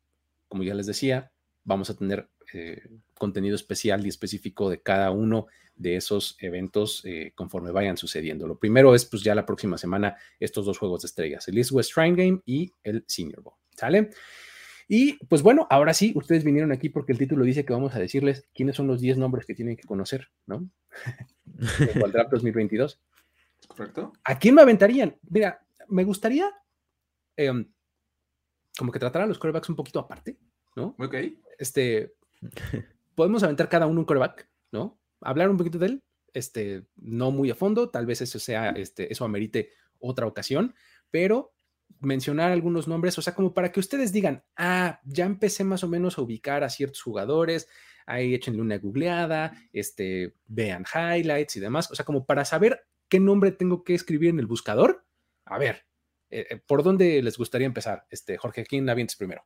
Como ya les decía, vamos a tener eh, contenido especial y específico de cada uno de esos eventos eh, conforme vayan sucediendo. Lo primero es pues ya la próxima semana estos dos juegos de estrellas, el East West Shrine Game y el Senior Bowl, ¿sale? Y pues bueno, ahora sí, ustedes vinieron aquí porque el título dice que vamos a decirles quiénes son los 10 nombres que tienen que conocer, ¿no? Al draft 2022. ¿Correcto? ¿A quién me aventarían? Mira, me gustaría em, como que tratar a los corebacks un poquito aparte, ¿no? Ok. Este, podemos aventar cada uno un coreback, ¿no? Hablar un poquito de él, este, no muy a fondo, tal vez eso sea, este, eso amerite otra ocasión, pero mencionar algunos nombres, o sea, como para que ustedes digan, ah, ya empecé más o menos a ubicar a ciertos jugadores, ahí échenle una googleada, este, vean highlights y demás, o sea, como para saber qué nombre tengo que escribir en el buscador. A ver, eh, eh, ¿por dónde les gustaría empezar? Este, Jorge, ¿quién avientes primero?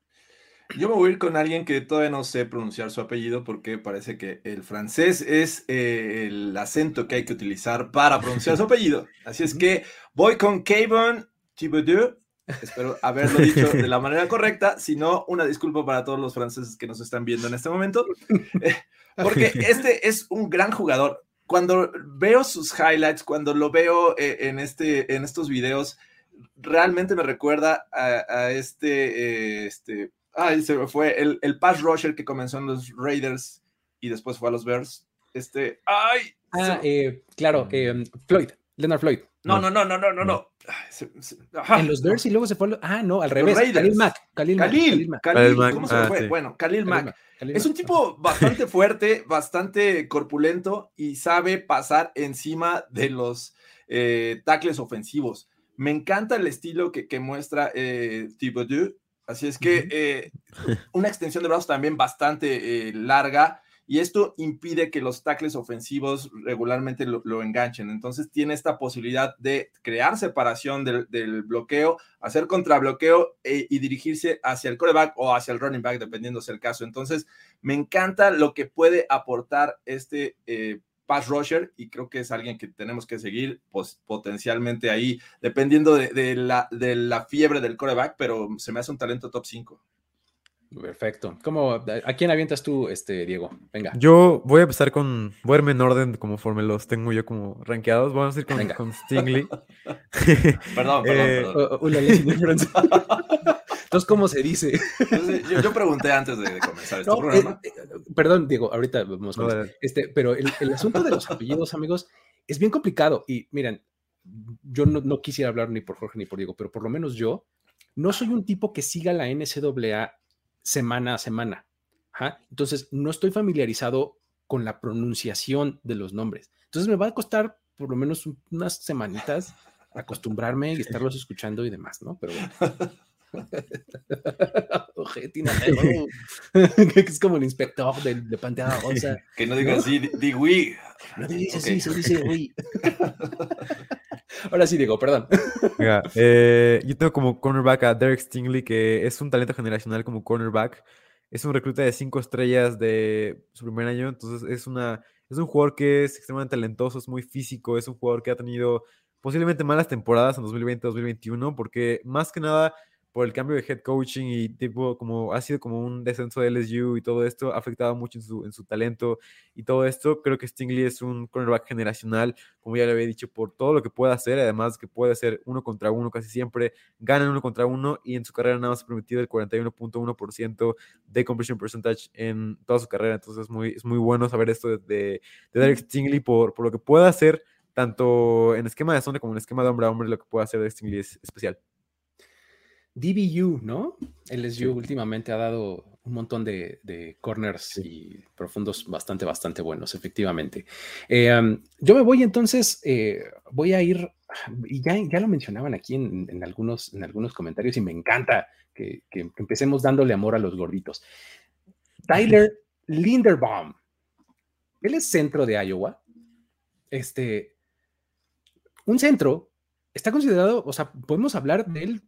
Yo me voy a ir con alguien que todavía no sé pronunciar su apellido porque parece que el francés es eh, el acento que hay que utilizar para pronunciar su apellido. Así es que voy con Kevin Thibodeau. Espero haberlo dicho de la manera correcta. Si no, una disculpa para todos los franceses que nos están viendo en este momento. Eh, porque este es un gran jugador. Cuando veo sus highlights, cuando lo veo eh, en, este, en estos videos, realmente me recuerda a, a este, eh, este, ay, se me fue, el, el pass rusher que comenzó en los Raiders y después fue a los Bears. Este, ay. Ah, eh, claro, eh, Floyd, Leonard Floyd. No, no, no, no, no, no, no. Se- se- ajá. En los Bears y luego se fue. a los- Ah, no, al revés. Raiders. Khalil Mack. Khalil Mack. Khalil, Mack. Khalil, Khalil Mack, ¿cómo se ah, fue? sí. Bueno, Khalil Khalil Mack. Mack. Es un tipo bastante fuerte, bastante corpulento y sabe pasar encima de los eh, tackles ofensivos. Me encanta el estilo que, que muestra eh, Thibodeau. Así es que eh, una extensión de brazos también bastante eh, larga y esto impide que los tackles ofensivos regularmente lo, lo enganchen. Entonces tiene esta posibilidad de crear separación del, del bloqueo, hacer contrabloqueo eh, y dirigirse hacia el coreback o hacia el running back, dependiendo sea el caso. Entonces me encanta lo que puede aportar este eh, pass rusher y creo que es alguien que tenemos que seguir pues, potencialmente ahí, dependiendo de, de la, de la fiebre del coreback, pero se me hace un talento top 5. Perfecto. ¿Cómo, ¿A quién avientas tú, este, Diego? Venga. Yo voy a empezar con. Voy a irme en orden conforme los tengo yo como rankeados. Vamos a ir con, con Stingley. Perdón, perdón, Eh, perdón. Oh, oh. Entonces, ¿cómo se dice? Entonces, yo, yo pregunté antes de, de comenzar este No, programa. eh, perdón, Diego, ahorita vamos con No, este, pero el, el asunto de los apellidos, amigos, es bien complicado. Y miren, yo no, no quisiera hablar ni por Jorge ni por Diego, pero por lo menos yo no soy un tipo que siga la NCAA semana a semana. Ajá. Entonces, no estoy familiarizado con la pronunciación de los nombres. Entonces, me va a costar por lo menos un- unas semanitas acostumbrarme y estarlos escuchando y demás, ¿no? Pero bueno. Ojetina, es como el inspector del, de Pantera Rosa. Que no diga así, di, di oui. No te dice Ok. así, se dice uy. Ahora sí, Diego, perdón. Eh, yo tengo como cornerback a Derek Stingley, que es un talento generacional como cornerback. Es un recluta de cinco estrellas de su primer año, entonces es, una, es un jugador que es extremadamente talentoso, es muy físico, es un jugador que ha tenido posiblemente malas temporadas en 2020-2021, porque más que nada por el cambio de head coaching y tipo como ha sido como un descenso de LSU y todo esto ha afectado mucho en su, en su talento y todo esto. Creo que Stingley es un cornerback generacional, como ya le había dicho, por todo lo que puede hacer, además que puede ser uno contra uno casi siempre, gana en uno contra uno y en su carrera nada más ha permitido el 41.1% de completion percentage en toda su carrera, entonces es muy, es muy bueno saber esto de, de, de Derek Stingley por, por lo que puede hacer tanto en esquema de zona como en esquema de hombre a hombre, lo que puede hacer Derek Stingley es especial. DBU, ¿no? LSU últimamente ha dado un montón de, de corners y profundos bastante, bastante buenos, efectivamente. Eh, um, yo me voy entonces, eh, voy a ir, y ya, ya lo mencionaban aquí en, en algunos, en algunos comentarios y me encanta que, que- que empecemos dándole amor a los gorditos. Tyler Linderbaum. Él es centro de Iowa. Este, un centro está considerado, o sea, podemos hablar de él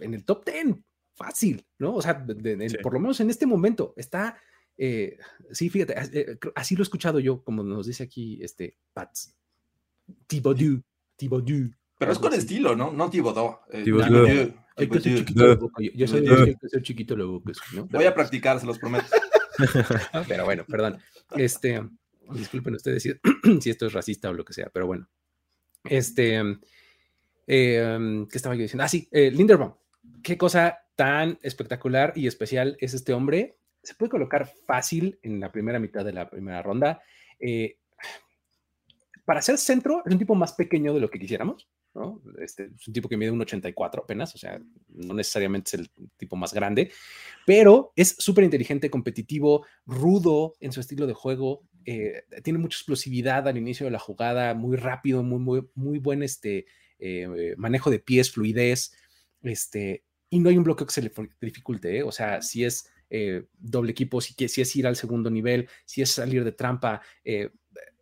en el top 10, fácil, ¿no? O sea, de- de- de- Sí. por lo menos en este momento está, eh, sí, fíjate, eh, así lo he escuchado yo, como nos dice aquí este Pats. Thibodeau, Thibodeau. Pero es con así. estilo, ¿no? No Thibodeau. eh, Thibodeau. Thibodeau, Hay que ser Thibodeau. chiquito la boca, Yo, yo soy de hay que ser chiquito la boca, ¿no? Voy a practicar, se los prometo. Pero bueno, perdón. Este, disculpen ustedes si, si esto es racista o lo que sea, pero bueno. Este, eh, ¿qué estaba yo diciendo? Ah, sí, eh, Linderbaum. Qué cosa tan espectacular y especial es este hombre. Se puede colocar fácil en la primera mitad de la primera ronda. Eh, para ser centro, es un tipo más pequeño de lo que quisiéramos. ¿no? Este, es un tipo que mide un 84 apenas, o sea, no necesariamente es el tipo más grande, pero es súper inteligente, competitivo, rudo en su estilo de juego, eh, tiene mucha explosividad al inicio de la jugada, muy rápido, muy, muy, muy buen este, eh, manejo de pies, fluidez, este, y no hay un bloqueo que se le dificulte, ¿eh? o sea, si es eh, doble equipo, si, si es ir al segundo nivel, si es salir de trampa, eh,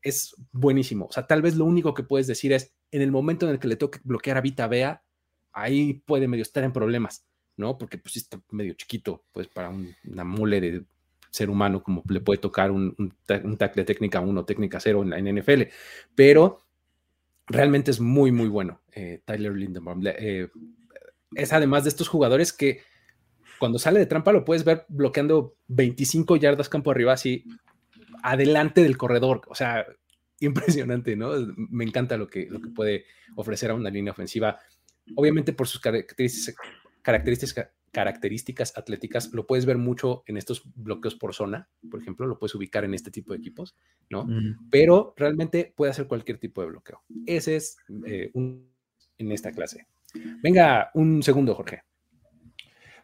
es buenísimo. O sea, tal vez lo único que puedes decir es, en el momento en el que le toque bloquear a Vita Bea, ahí puede medio estar en problemas, ¿no? Porque pues está medio chiquito, pues para un- una mole de ser humano como le puede tocar un, un, un tackle técnica 1, técnica 0 en la en NFL, pero realmente es muy, muy bueno eh, Tyler Lindenbaum. Eh, es además de estos jugadores que cuando sale de trampa lo puedes ver bloqueando 25 yardas campo arriba, así adelante del corredor. O sea, impresionante, ¿no? Me encanta lo que, lo que puede ofrecer a una línea ofensiva. Obviamente por sus características, características, características atléticas, lo puedes ver mucho en estos bloqueos por zona, por ejemplo, lo puedes ubicar en este tipo de equipos, ¿no? Pero realmente puede hacer cualquier tipo de bloqueo. Ese es eh, un, en esta clase. Venga, un segundo, Jorge.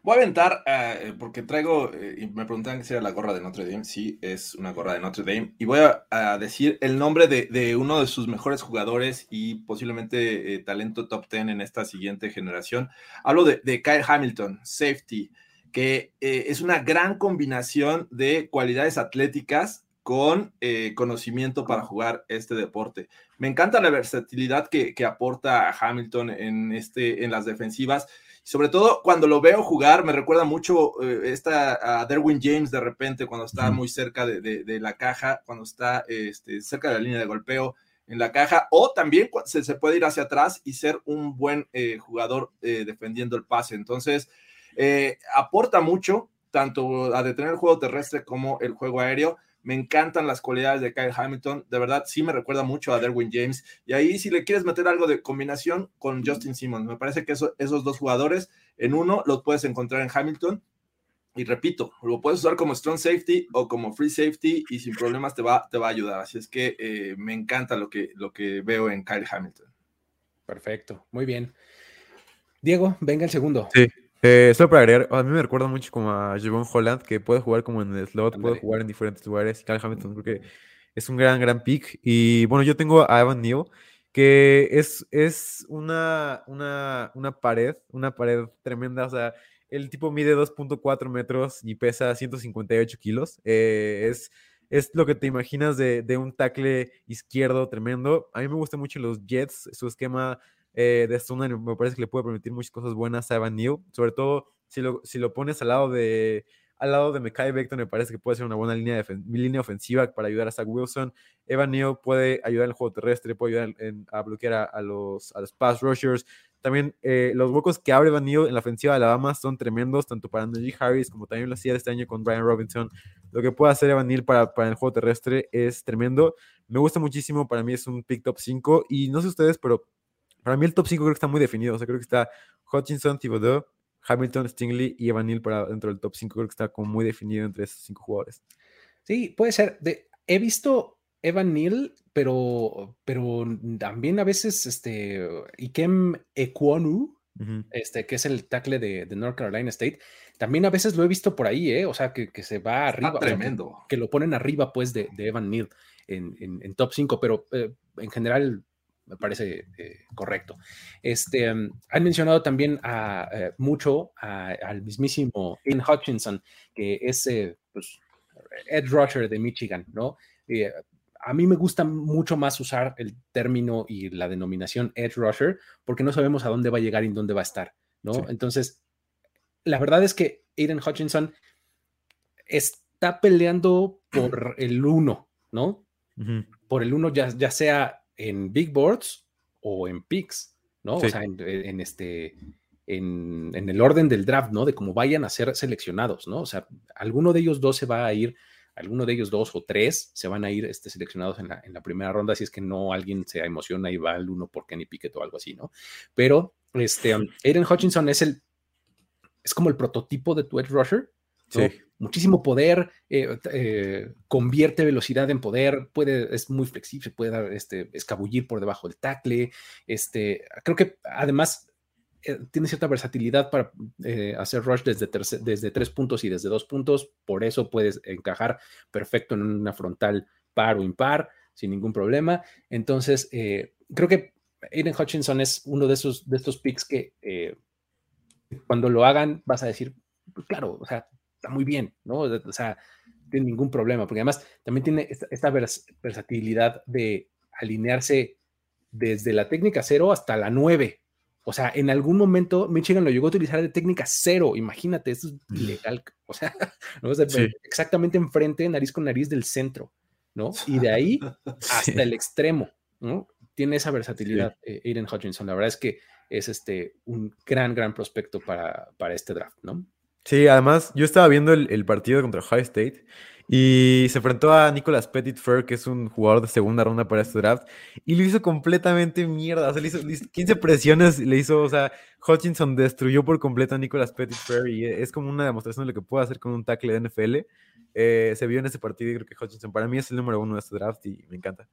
Voy a aventar, eh, porque traigo, eh, me preguntaban si era la gorra de Notre Dame. Sí, es una gorra de Notre Dame. Y voy a, decir el nombre de, de uno de sus mejores jugadores y posiblemente eh, talento top 10 en esta siguiente generación. Hablo de, de Kyle Hamilton, safety, que eh, es una gran combinación de cualidades atléticas con eh, conocimiento para jugar este deporte. Me encanta la versatilidad que, que aporta Hamilton en, este, en las defensivas sobre todo cuando lo veo jugar, me recuerda mucho eh, esta, a Derwin James de repente, cuando está muy cerca de, de, de la caja, cuando está este, cerca de la línea de golpeo en la caja, o también se, se puede ir hacia atrás y ser un buen eh, jugador defendiendo el pase. Entonces, aporta mucho, tanto a detener el juego terrestre como el juego aéreo. Me encantan las cualidades de Kyle Hamilton. De verdad, sí me recuerda mucho a Derwin James. Y ahí, si le quieres meter algo de combinación con Justin Simmons, me parece que eso, esos dos jugadores en uno los puedes encontrar en Hamilton. Y repito, lo puedes usar como strong safety o como free safety y sin problemas te va, te va a ayudar. Así es que eh, me encanta lo que, lo que veo en Kyle Hamilton. Perfecto, muy bien. Diego, venga el segundo. Sí. Eh, solo para agregar, a mí me recuerda mucho como a Javon Holland, que puede jugar como en el slot, puede jugar en diferentes lugares. Kyle Hamilton creo que es un gran, gran pick. Y bueno, yo tengo a Evan Neal, que es, es una, una, una pared, una pared tremenda. O sea, el tipo mide 2.4 metros y pesa 158 kilos. Eh, es, es lo que te imaginas de, de un tackle izquierdo tremendo. A mí me gusta mucho los Jets, su esquema eh, de zona me parece que le puede permitir muchas cosas buenas a Evan Neal, sobre todo si lo, si lo pones al lado de al lado de Mekai Becton me parece que puede ser una buena línea, de, línea ofensiva para ayudar a Zach Wilson. Evan Neal puede ayudar en el juego terrestre, puede ayudar a bloquear a, a, los, a los pass rushers. También eh, los huecos que abre Evan Neal en la ofensiva de Alabama son tremendos, tanto para Najee Harris como también lo hacía este año con Brian Robinson. Lo que puede hacer Evan Neal para, para el juego terrestre es tremendo. Me gusta muchísimo, para mí es un pick top 5 y no sé ustedes, pero para mí el top 5 creo que está muy definido. O sea, creo que está Hutchinson, Thibodeau, Hamilton, Stingley y Evan Neal para dentro del top 5. Creo que está como muy definido entre esos cinco jugadores. Sí, puede ser. De, he visto Evan Neal, pero, pero también a veces este, Ikem Ekwonu, uh -huh. este, que es el tackle de, de, North Carolina State, también a veces lo he visto por ahí, ¿eh? O sea, que, que se va arriba. Está tremendo. O sea, que, que, lo ponen arriba, pues, de, de Evan Neal en, en, en, top 5, pero eh, en general me parece eh, correcto. Este, um, han mencionado también a, eh, mucho a, al mismísimo Ian Hutchinson, que es eh, pues, Ed Rusher de Michigan, ¿no? A mí me gusta mucho más usar el término y la denominación Edge Rusher porque no sabemos a dónde va a llegar y dónde va a estar, ¿no? Sí. Entonces, la verdad es que Aiden Hutchinson está peleando por el uno, ¿no? Uh -huh. Por el uno, ya, ya sea en big boards o en picks, ¿no? Sí. O sea, en, en este, en, en, el orden del draft, ¿no? De cómo vayan a ser seleccionados, ¿no? O sea, alguno de ellos dos se va a ir, alguno de ellos dos o tres se van a ir este, seleccionados en la, en la primera ronda, si es que no alguien se emociona y va al uno por Kenny Pickett o algo así, ¿no? Pero, este, um, Aiden Hutchinson es el, es como el prototipo de tu edge rusher, ¿no? Sí muchísimo poder, eh, eh, convierte velocidad en poder, puede, es muy flexible, puede dar, este, escabullir por debajo del tackle. Este, creo que además eh, tiene cierta versatilidad para hacer rush desde, terce, desde tres puntos y desde dos puntos, por eso puedes encajar perfecto en una frontal par o impar sin ningún problema. Entonces, creo que Aiden Hutchinson es uno de, esos, de estos picks que cuando lo hagan vas a decir, pues claro, o sea, está muy bien, ¿no? O sea, no tiene ningún problema, porque además también tiene esta, esta vers versatilidad de alinearse desde la técnica cero hasta la 9, O sea, en algún momento Michigan lo llegó a utilizar de técnica cero. Imagínate, eso es ilegal. O sea, ¿no? Sí. exactamente enfrente, nariz con nariz del centro, ¿no? Y de ahí hasta el extremo, ¿no? Tiene esa versatilidad eh, Aiden Hutchinson. La verdad es que es este, un gran, gran prospecto para, para este draft, ¿no? Sí, además, yo estaba viendo el, partido contra Ohio State y se enfrentó a Nicolas Petitfer, que es un jugador de segunda ronda para este draft, y lo hizo completamente mierda. O sea, le hizo, le hizo 15 presiones, le hizo, o sea, Hutchinson destruyó por completo a Nicolas Petitfer y es como una demostración de lo que puede hacer con un tackle de NFL. Eh, se vio en ese partido y creo que Hutchinson para mí es el número uno de este draft y me encanta.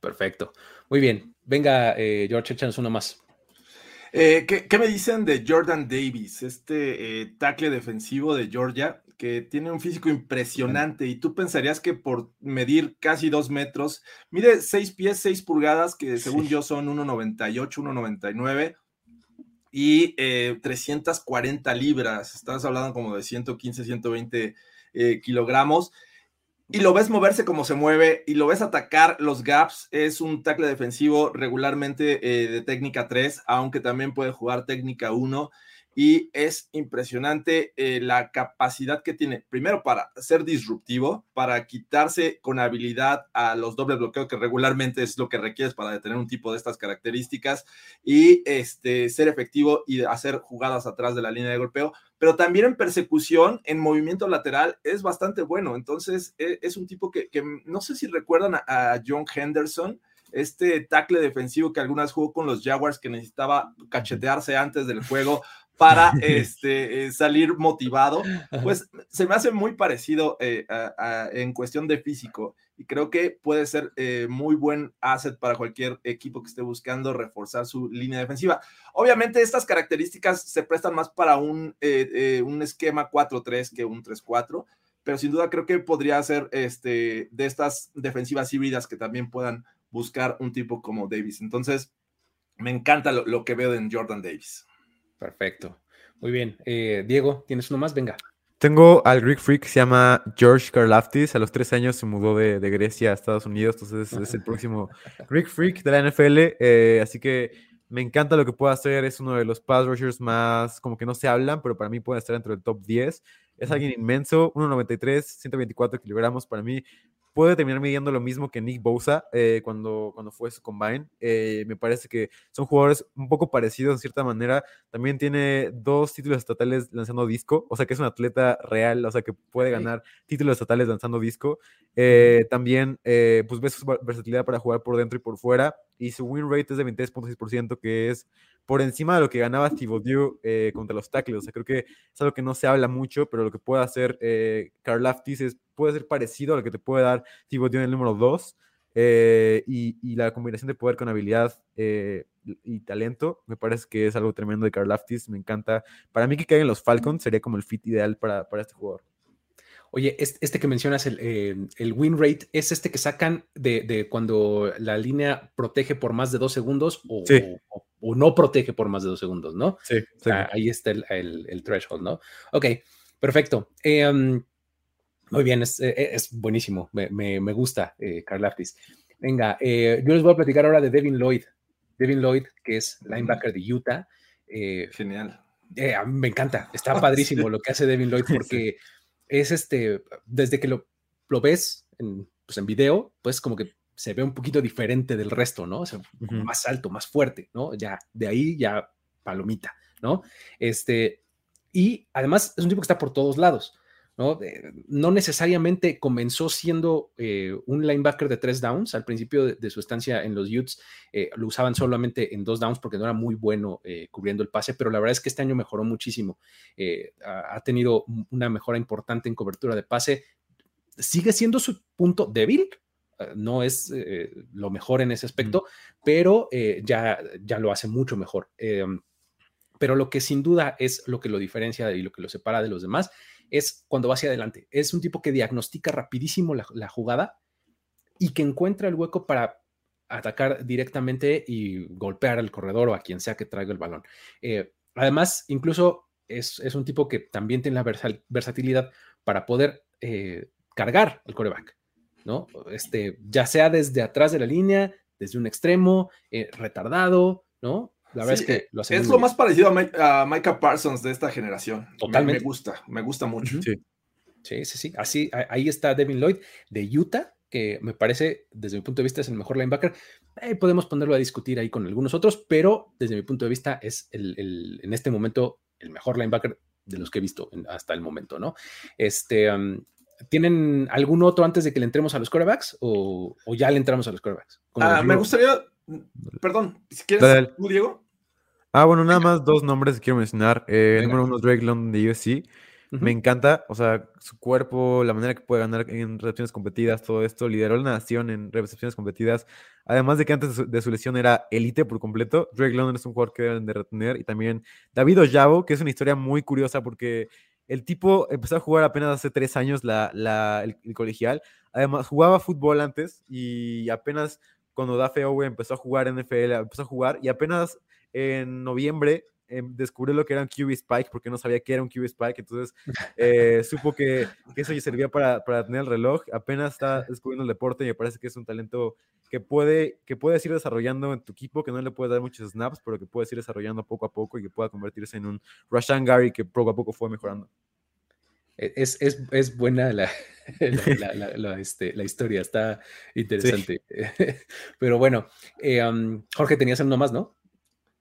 Perfecto. Muy bien. Venga, eh, George, échanos uno más. Eh, ¿qué, qué me dicen de Jordan Davis, este eh, tackle defensivo de Georgia, que tiene un físico impresionante y tú pensarías que por medir casi dos metros, mide seis pies, seis pulgadas, que según yo son 1,98, 1,99 y eh, 340 libras, estás hablando como de 115, 120 eh, kilogramos y lo ves moverse como se mueve y lo ves atacar los gaps. Es un tackle defensivo regularmente eh, de técnica 3, aunque también puede jugar técnica 1. Y es impresionante eh, la capacidad que tiene, primero para ser disruptivo, para quitarse con habilidad a los dobles bloqueos, que regularmente es lo que requieres para detener un tipo de estas características, y este, ser efectivo y hacer jugadas atrás de la línea de golpeo, pero también en persecución, en movimiento lateral, es bastante bueno. Entonces, e, es un tipo que, no sé si recuerdan a, a, John Henderson, este tackle defensivo que algunas jugó con los Jaguars, que necesitaba cachetearse antes del juego para este, eh, salir motivado, pues se me hace muy parecido eh, a, a, en cuestión de físico y creo que puede ser eh, muy buen asset para cualquier equipo que esté buscando reforzar su línea defensiva. Obviamente estas características se prestan más para un, eh, un esquema 4-3 que un 3-4, pero sin duda creo que podría ser este, de estas defensivas híbridas que también puedan buscar un tipo como Davis. Entonces, me encanta lo, lo que veo en Jordan Davis. Perfecto. Muy bien. Eh, Diego, ¿tienes uno más? Venga. Tengo al Greek Freak, se llama George Karlaftis. A los tres años se mudó de, de Grecia a Estados Unidos, entonces es el próximo Greek Freak de la NFL. Eh, así que me encanta lo que puede hacer. Es uno de los pass rushers más, como que no se hablan, pero para mí puede estar dentro del top 10. Es alguien inmenso, 1.93, 124 kilogramos. Para mí puede terminar midiendo lo mismo que Nick Bosa eh, cuando, cuando fue su combine. Eh, me parece que son jugadores un poco parecidos en cierta manera. También tiene dos títulos estatales lanzando disco, o sea que es un atleta real, o sea que puede ganar títulos estatales lanzando disco. Eh, también pues ves su versatilidad para jugar por dentro y por fuera. Y su win rate es de 23.6%, que es por encima de lo que ganaba Thibodeau eh, contra los tackles. O sea, creo que es algo que no se habla mucho, pero lo que puede hacer eh, Karlaftis es, puede ser parecido a lo que te puede dar Thibodeau en el número 2. Eh, y, la combinación de poder con habilidad eh, y talento me parece que es algo tremendo de Karlaftis. Me encanta. Para mí que caigan los Falcons sería como el fit ideal para, para este jugador. Oye, este que mencionas, el, eh, el win rate, ¿es este que sacan de, de, cuando la línea protege por más de dos segundos o, sí. o, o, no protege por más de dos segundos, ¿no? Sí. sí. Ah, ahí está el, el, el, threshold, ¿no? Ok, perfecto. Eh, um, muy bien, es, eh, es buenísimo, me, me, me gusta, eh, Carl Aftis. Venga, eh, yo les voy a platicar ahora de Devin Lloyd. Devin Lloyd, que es linebacker de Utah. Genial. me encanta, está padrísimo lo que hace Devin Lloyd porque... Es este, desde que lo, lo ves en, pues en video, pues como que se ve un poquito diferente del resto, ¿no? O sea, uh -huh. más alto, más fuerte, ¿no? Ya, de ahí ya palomita, ¿no? Este, y además es un tipo que está por todos lados, ¿no? Eh, no necesariamente comenzó siendo eh, un linebacker de tres downs al principio de, de su estancia en los Utes, eh, lo usaban solamente en dos downs porque no era muy bueno eh, cubriendo el pase, pero la verdad es que este año mejoró muchísimo, ha, ha, tenido una mejora importante en cobertura de pase, sigue siendo su punto débil, no es lo mejor en ese aspecto, pero eh, ya, ya lo hace mucho mejor. Pero lo que sin duda es lo que lo diferencia y lo que lo separa de los demás es cuando va hacia adelante. Es un tipo que diagnostica rapidísimo la, jugada y que encuentra el hueco para atacar directamente y golpear al corredor o a quien sea que traiga el balón. Eh, además, incluso es, es, un tipo que también tiene la versatilidad para poder eh, cargar al coreback, ¿no? Este, ya sea desde atrás de la línea, desde un extremo, eh, retardado, ¿no? La verdad Sí, es que eh, lo hacen es lo bien. más parecido a, Mi- a Micah Parsons de esta generación. Me- Totalmente. Me, gusta, me gusta mucho. Sí. Sí, sí, sí. Así, ahí está Devin Lloyd de Utah, que me parece, desde mi punto de vista, es el mejor linebacker. Eh, podemos ponerlo a discutir ahí con algunos otros, pero desde mi punto de vista es el, el- en este momento el mejor linebacker de los que he visto en- hasta el momento, ¿no? Este, um, ¿Tienen algún otro antes de que le entremos a los quarterbacks o, o ya le entramos a los quarterbacks? Ah, los me gustaría, perdón, si quieres, Dale, dale. tú, Diego. Ah, bueno, nada más dos nombres que quiero mencionar. Eh, número uno, Drake London de. Ujú. Me encanta, o sea, su cuerpo, la manera que puede ganar en recepciones competidas, todo esto. Lideró la nación en recepciones competidas. Además de que antes de su, de su lesión era élite por completo. Drake London es un jugador que deben de retener. Y también David Ojabo, que es una historia muy curiosa porque el tipo empezó a jugar apenas hace tres años la, la- el, el colegial. Además, jugaba fútbol antes y apenas cuando Dafe Owe empezó a jugar NFL, empezó a jugar y apenas en noviembre em, descubrió lo que era un QB Spike porque no sabía que era un QB Spike, entonces eh, supo que, que eso ya servía para, para tener el reloj, apenas está descubriendo el deporte y me parece que es un talento que puede que puedes ir desarrollando en tu equipo, que no le puedes dar muchos snaps, pero que puedes ir desarrollando poco a poco y que pueda convertirse en un Rashan Gary que poco a poco fue mejorando. E, Es, es, es buena la, la, la- la- la, este, la historia, está interesante. Pero bueno, eh, um, Jorge, tenías uno más, ¿no?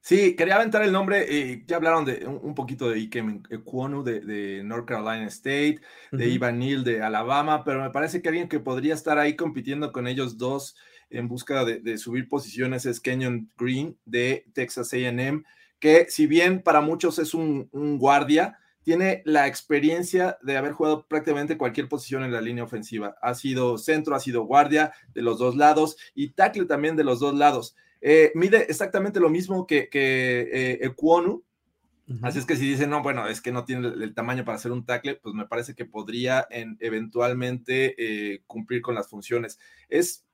Sí, quería aventar el nombre. eh, ya hablaron de un, un poquito de Ikem Ekwonu de, de North Carolina State, de Ujú. Ivan Neal de Alabama, pero me parece que alguien que podría estar ahí compitiendo con ellos dos en busca de, de subir posiciones es Kenyon Green de Texas AM, que si bien para muchos es un, un guardia, tiene la experiencia de haber jugado prácticamente cualquier posición en la línea ofensiva. Ha sido centro, ha sido guardia de los dos lados y tackle también de los dos lados. Eh, mide exactamente lo mismo que, que eh, Ekwonu. Así es que si dicen, no, bueno, es que no tiene el, el tamaño para hacer un tackle, pues me parece que podría en, eventualmente eh, cumplir con las funciones. Es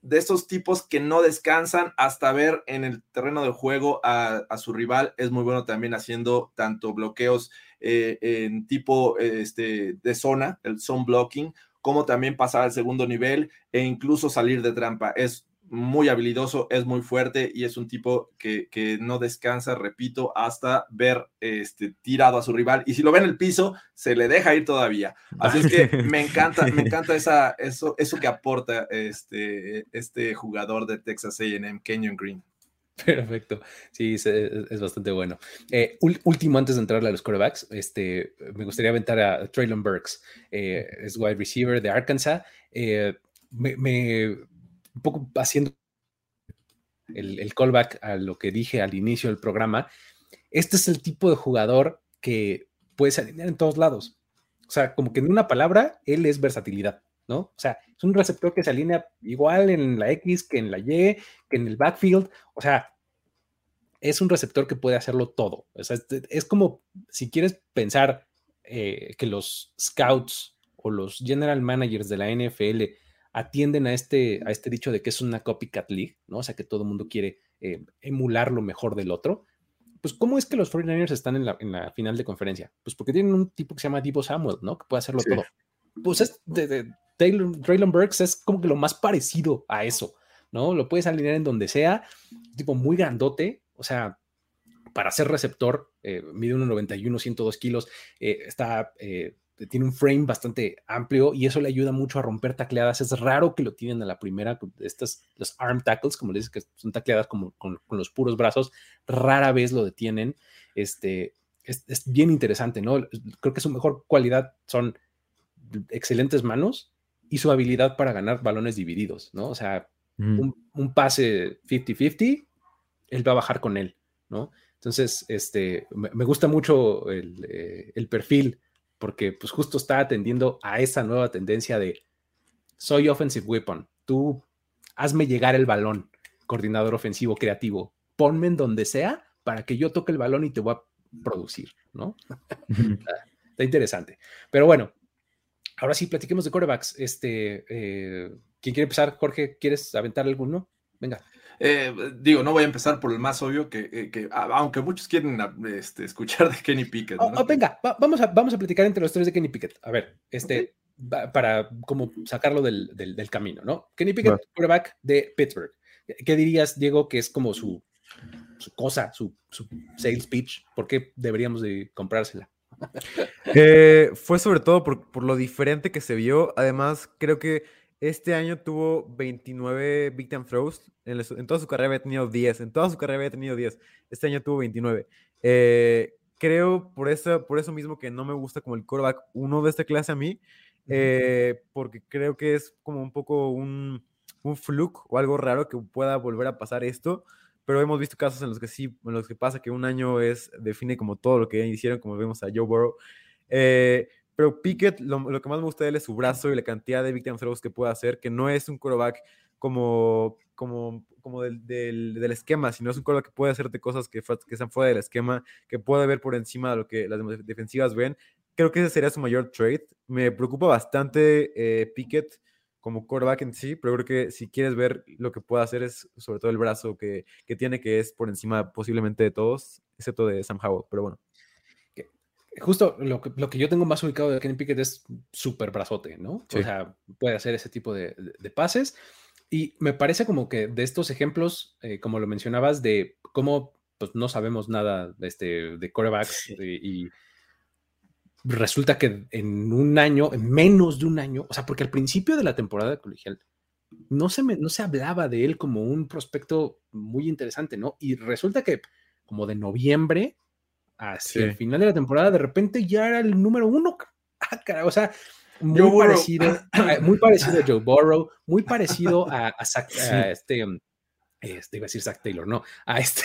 de esos tipos que no descansan hasta ver en el terreno del juego a, a su rival. Es muy bueno también haciendo tanto bloqueos eh, en tipo eh, este, de zona, el zone blocking, como también pasar al segundo nivel e incluso salir de trampa. Es muy habilidoso, es muy fuerte y es un tipo que, que no descansa, repito, hasta ver este, tirado a su rival. Y si lo ve en el piso, se le deja ir todavía. Así es que me encanta, me encanta esa, eso, eso que aporta este, este jugador de Texas AM, Kenyon Green. Perfecto. Sí, es, es bastante bueno. Eh, último, antes de entrarle a los quarterbacks, este, me gustaría aventar a Traylon Burks. Eh, es wide receiver de Arkansas. Eh, me, me- un poco haciendo el, el callback a lo que dije al inicio del programa. Este es el tipo de jugador que puedes alinear en todos lados. O sea, como que en una palabra, él es versatilidad, ¿no? O sea, es un receptor que se alinea igual en la X que en la Y, que en el backfield. O sea, es un receptor que puede hacerlo todo. O sea, es, es como si quieres pensar eh, que los scouts o los general managers de la NFL atienden a este, a este dicho de que es una copycat league, ¿no? O sea, que todo el mundo quiere eh, emular lo mejor del otro. Pues, ¿cómo es que los 49ers están en la, en la, final de conferencia? Pues porque tienen un tipo que se llama Divo Samuel, ¿no? Que puede hacerlo sí. todo. Pues es de, de, Taylor, Traylon Burks es como que lo más parecido a eso, ¿no? Lo puedes alinear en donde sea, tipo muy grandote, o sea, para ser receptor, eh, mide 1,91, 102 kilos, eh, está, eh, tiene un frame bastante amplio y eso le ayuda mucho a romper tacleadas. Es raro que lo tienen a la primera, estas, los arm tackles, como les dices, que son tacleadas como con, con, los puros brazos, rara vez lo detienen. Este, es, es, bien interesante, ¿no? Creo que su mejor cualidad son excelentes manos y su habilidad para ganar balones divididos, ¿no? O sea, mm. un, un pase 50-50, él va a bajar con él, ¿no? Entonces, este, me, me gusta mucho el, eh, el, perfil porque pues justo está atendiendo a esa nueva tendencia de soy offensive weapon, tú hazme llegar el balón, coordinador ofensivo creativo, ponme en donde sea para que yo toque el balón y te voy a producir, ¿no? está, está interesante. Pero bueno, ahora sí, platiquemos de corebacks. Este, eh, ¿Quién quiere empezar? Jorge, ¿quieres aventar alguno? Venga. Eh, digo, no voy a empezar por el más obvio, que, que, que aunque muchos quieren este, escuchar de Kenny Pickett. ¿no? Oh, oh, venga, va, vamos, a, vamos a platicar entre los tres de Kenny Pickett. A ver, este, okay. para como sacarlo del, del, del, camino, ¿no? Kenny Pickett, quarterback de Pittsburgh. ¿Qué dirías, Diego, que es como su, cosa, su, su, sales pitch, ¿por qué deberíamos de comprársela? Eh, fue sobre todo por, por, lo diferente que se vio. Además, creo que este año tuvo 29 big time throws. En, en, toda su carrera había tenido 10. En toda su carrera había tenido 10. Este año tuvo 29. Eh, creo por eso, por eso mismo que no me gusta como el quarterback uno de esta clase a mí. Eh, porque creo que es como un poco un, un fluke o algo raro que pueda volver a pasar esto pero hemos visto casos en los que sí, en los que pasa que un año es, define como todo lo que hicieron, como vemos a Joe Burrow. Eh, pero Pickett, lo, lo, que más me gusta de él es su brazo y la cantidad de victim throws que puede hacer, que no es un quarterback como, como, como del, del, del, esquema, sino es un quarterback que puede hacerte cosas que, que están fuera del esquema, que puede ver por encima de lo que las defensivas ven. Creo que ese sería su mayor trade. Me preocupa bastante eh, Pickett como quarterback en sí, pero creo que si quieres ver lo que puede hacer es sobre todo el brazo que, que tiene, que es por encima posiblemente de todos, excepto de Sam Howell, pero bueno. Justo lo que, lo que yo tengo más ubicado de Kenny Pickett es súper brazote, ¿no? Sí. O sea, puede hacer ese tipo de, de, pases. Y me parece como que de estos ejemplos, eh, como lo mencionabas, de cómo pues, no sabemos nada de, este, de sí. y, y resulta que en un año, en menos de un año, o sea, porque al principio de la temporada colegial no se, me, no se hablaba de él como un prospecto muy interesante, ¿no? Y resulta que como de noviembre hacia sí. el final de la temporada, de repente ya era el número uno. Ah, o sea, muy Joe parecido, a, muy parecido a Joe Burrow, muy parecido a, a, Zach, sí. a este, este, iba a decir Zach Taylor, no, a este,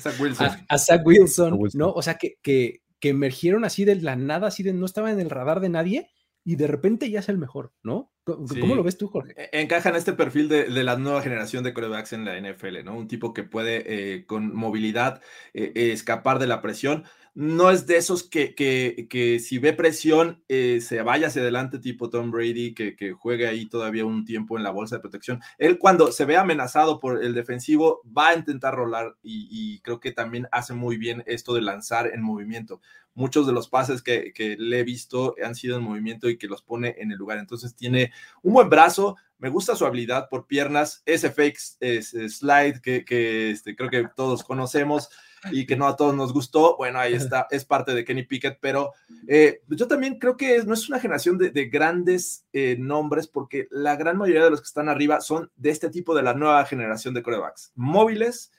Zach Wilson, a, a Zach Wilson, Wilson, ¿no? O sea, que, que, que emergieron así de la nada, así de no estaba en el radar de nadie y de repente ya es el mejor, ¿no? ¿Cómo, sí. lo ves tú, Jorge? Encaja en este perfil de, de, la nueva generación de corebacks en la NFL, ¿no? Un tipo que puede eh, con movilidad eh, escapar de la presión no es de esos que, que, que si ve presión eh, se vaya hacia adelante tipo Tom Brady, que, que, juegue ahí todavía un tiempo en la bolsa de protección. Él cuando se ve amenazado por el defensivo va a intentar rolar y, creo que también hace muy bien esto de lanzar en movimiento. Muchos de los pases que, que le he visto han sido en movimiento y que los pone en el lugar. Entonces tiene un buen brazo, me gusta su habilidad por piernas, ese ese slide que, que este, creo que todos conocemos y que no a todos nos gustó, bueno, ahí está, es parte de Kenny Pickett, pero eh, yo también creo que no es una generación de, de grandes eh, nombres, porque la gran mayoría de los que están arriba son de este tipo de la nueva generación de corebacks, móviles,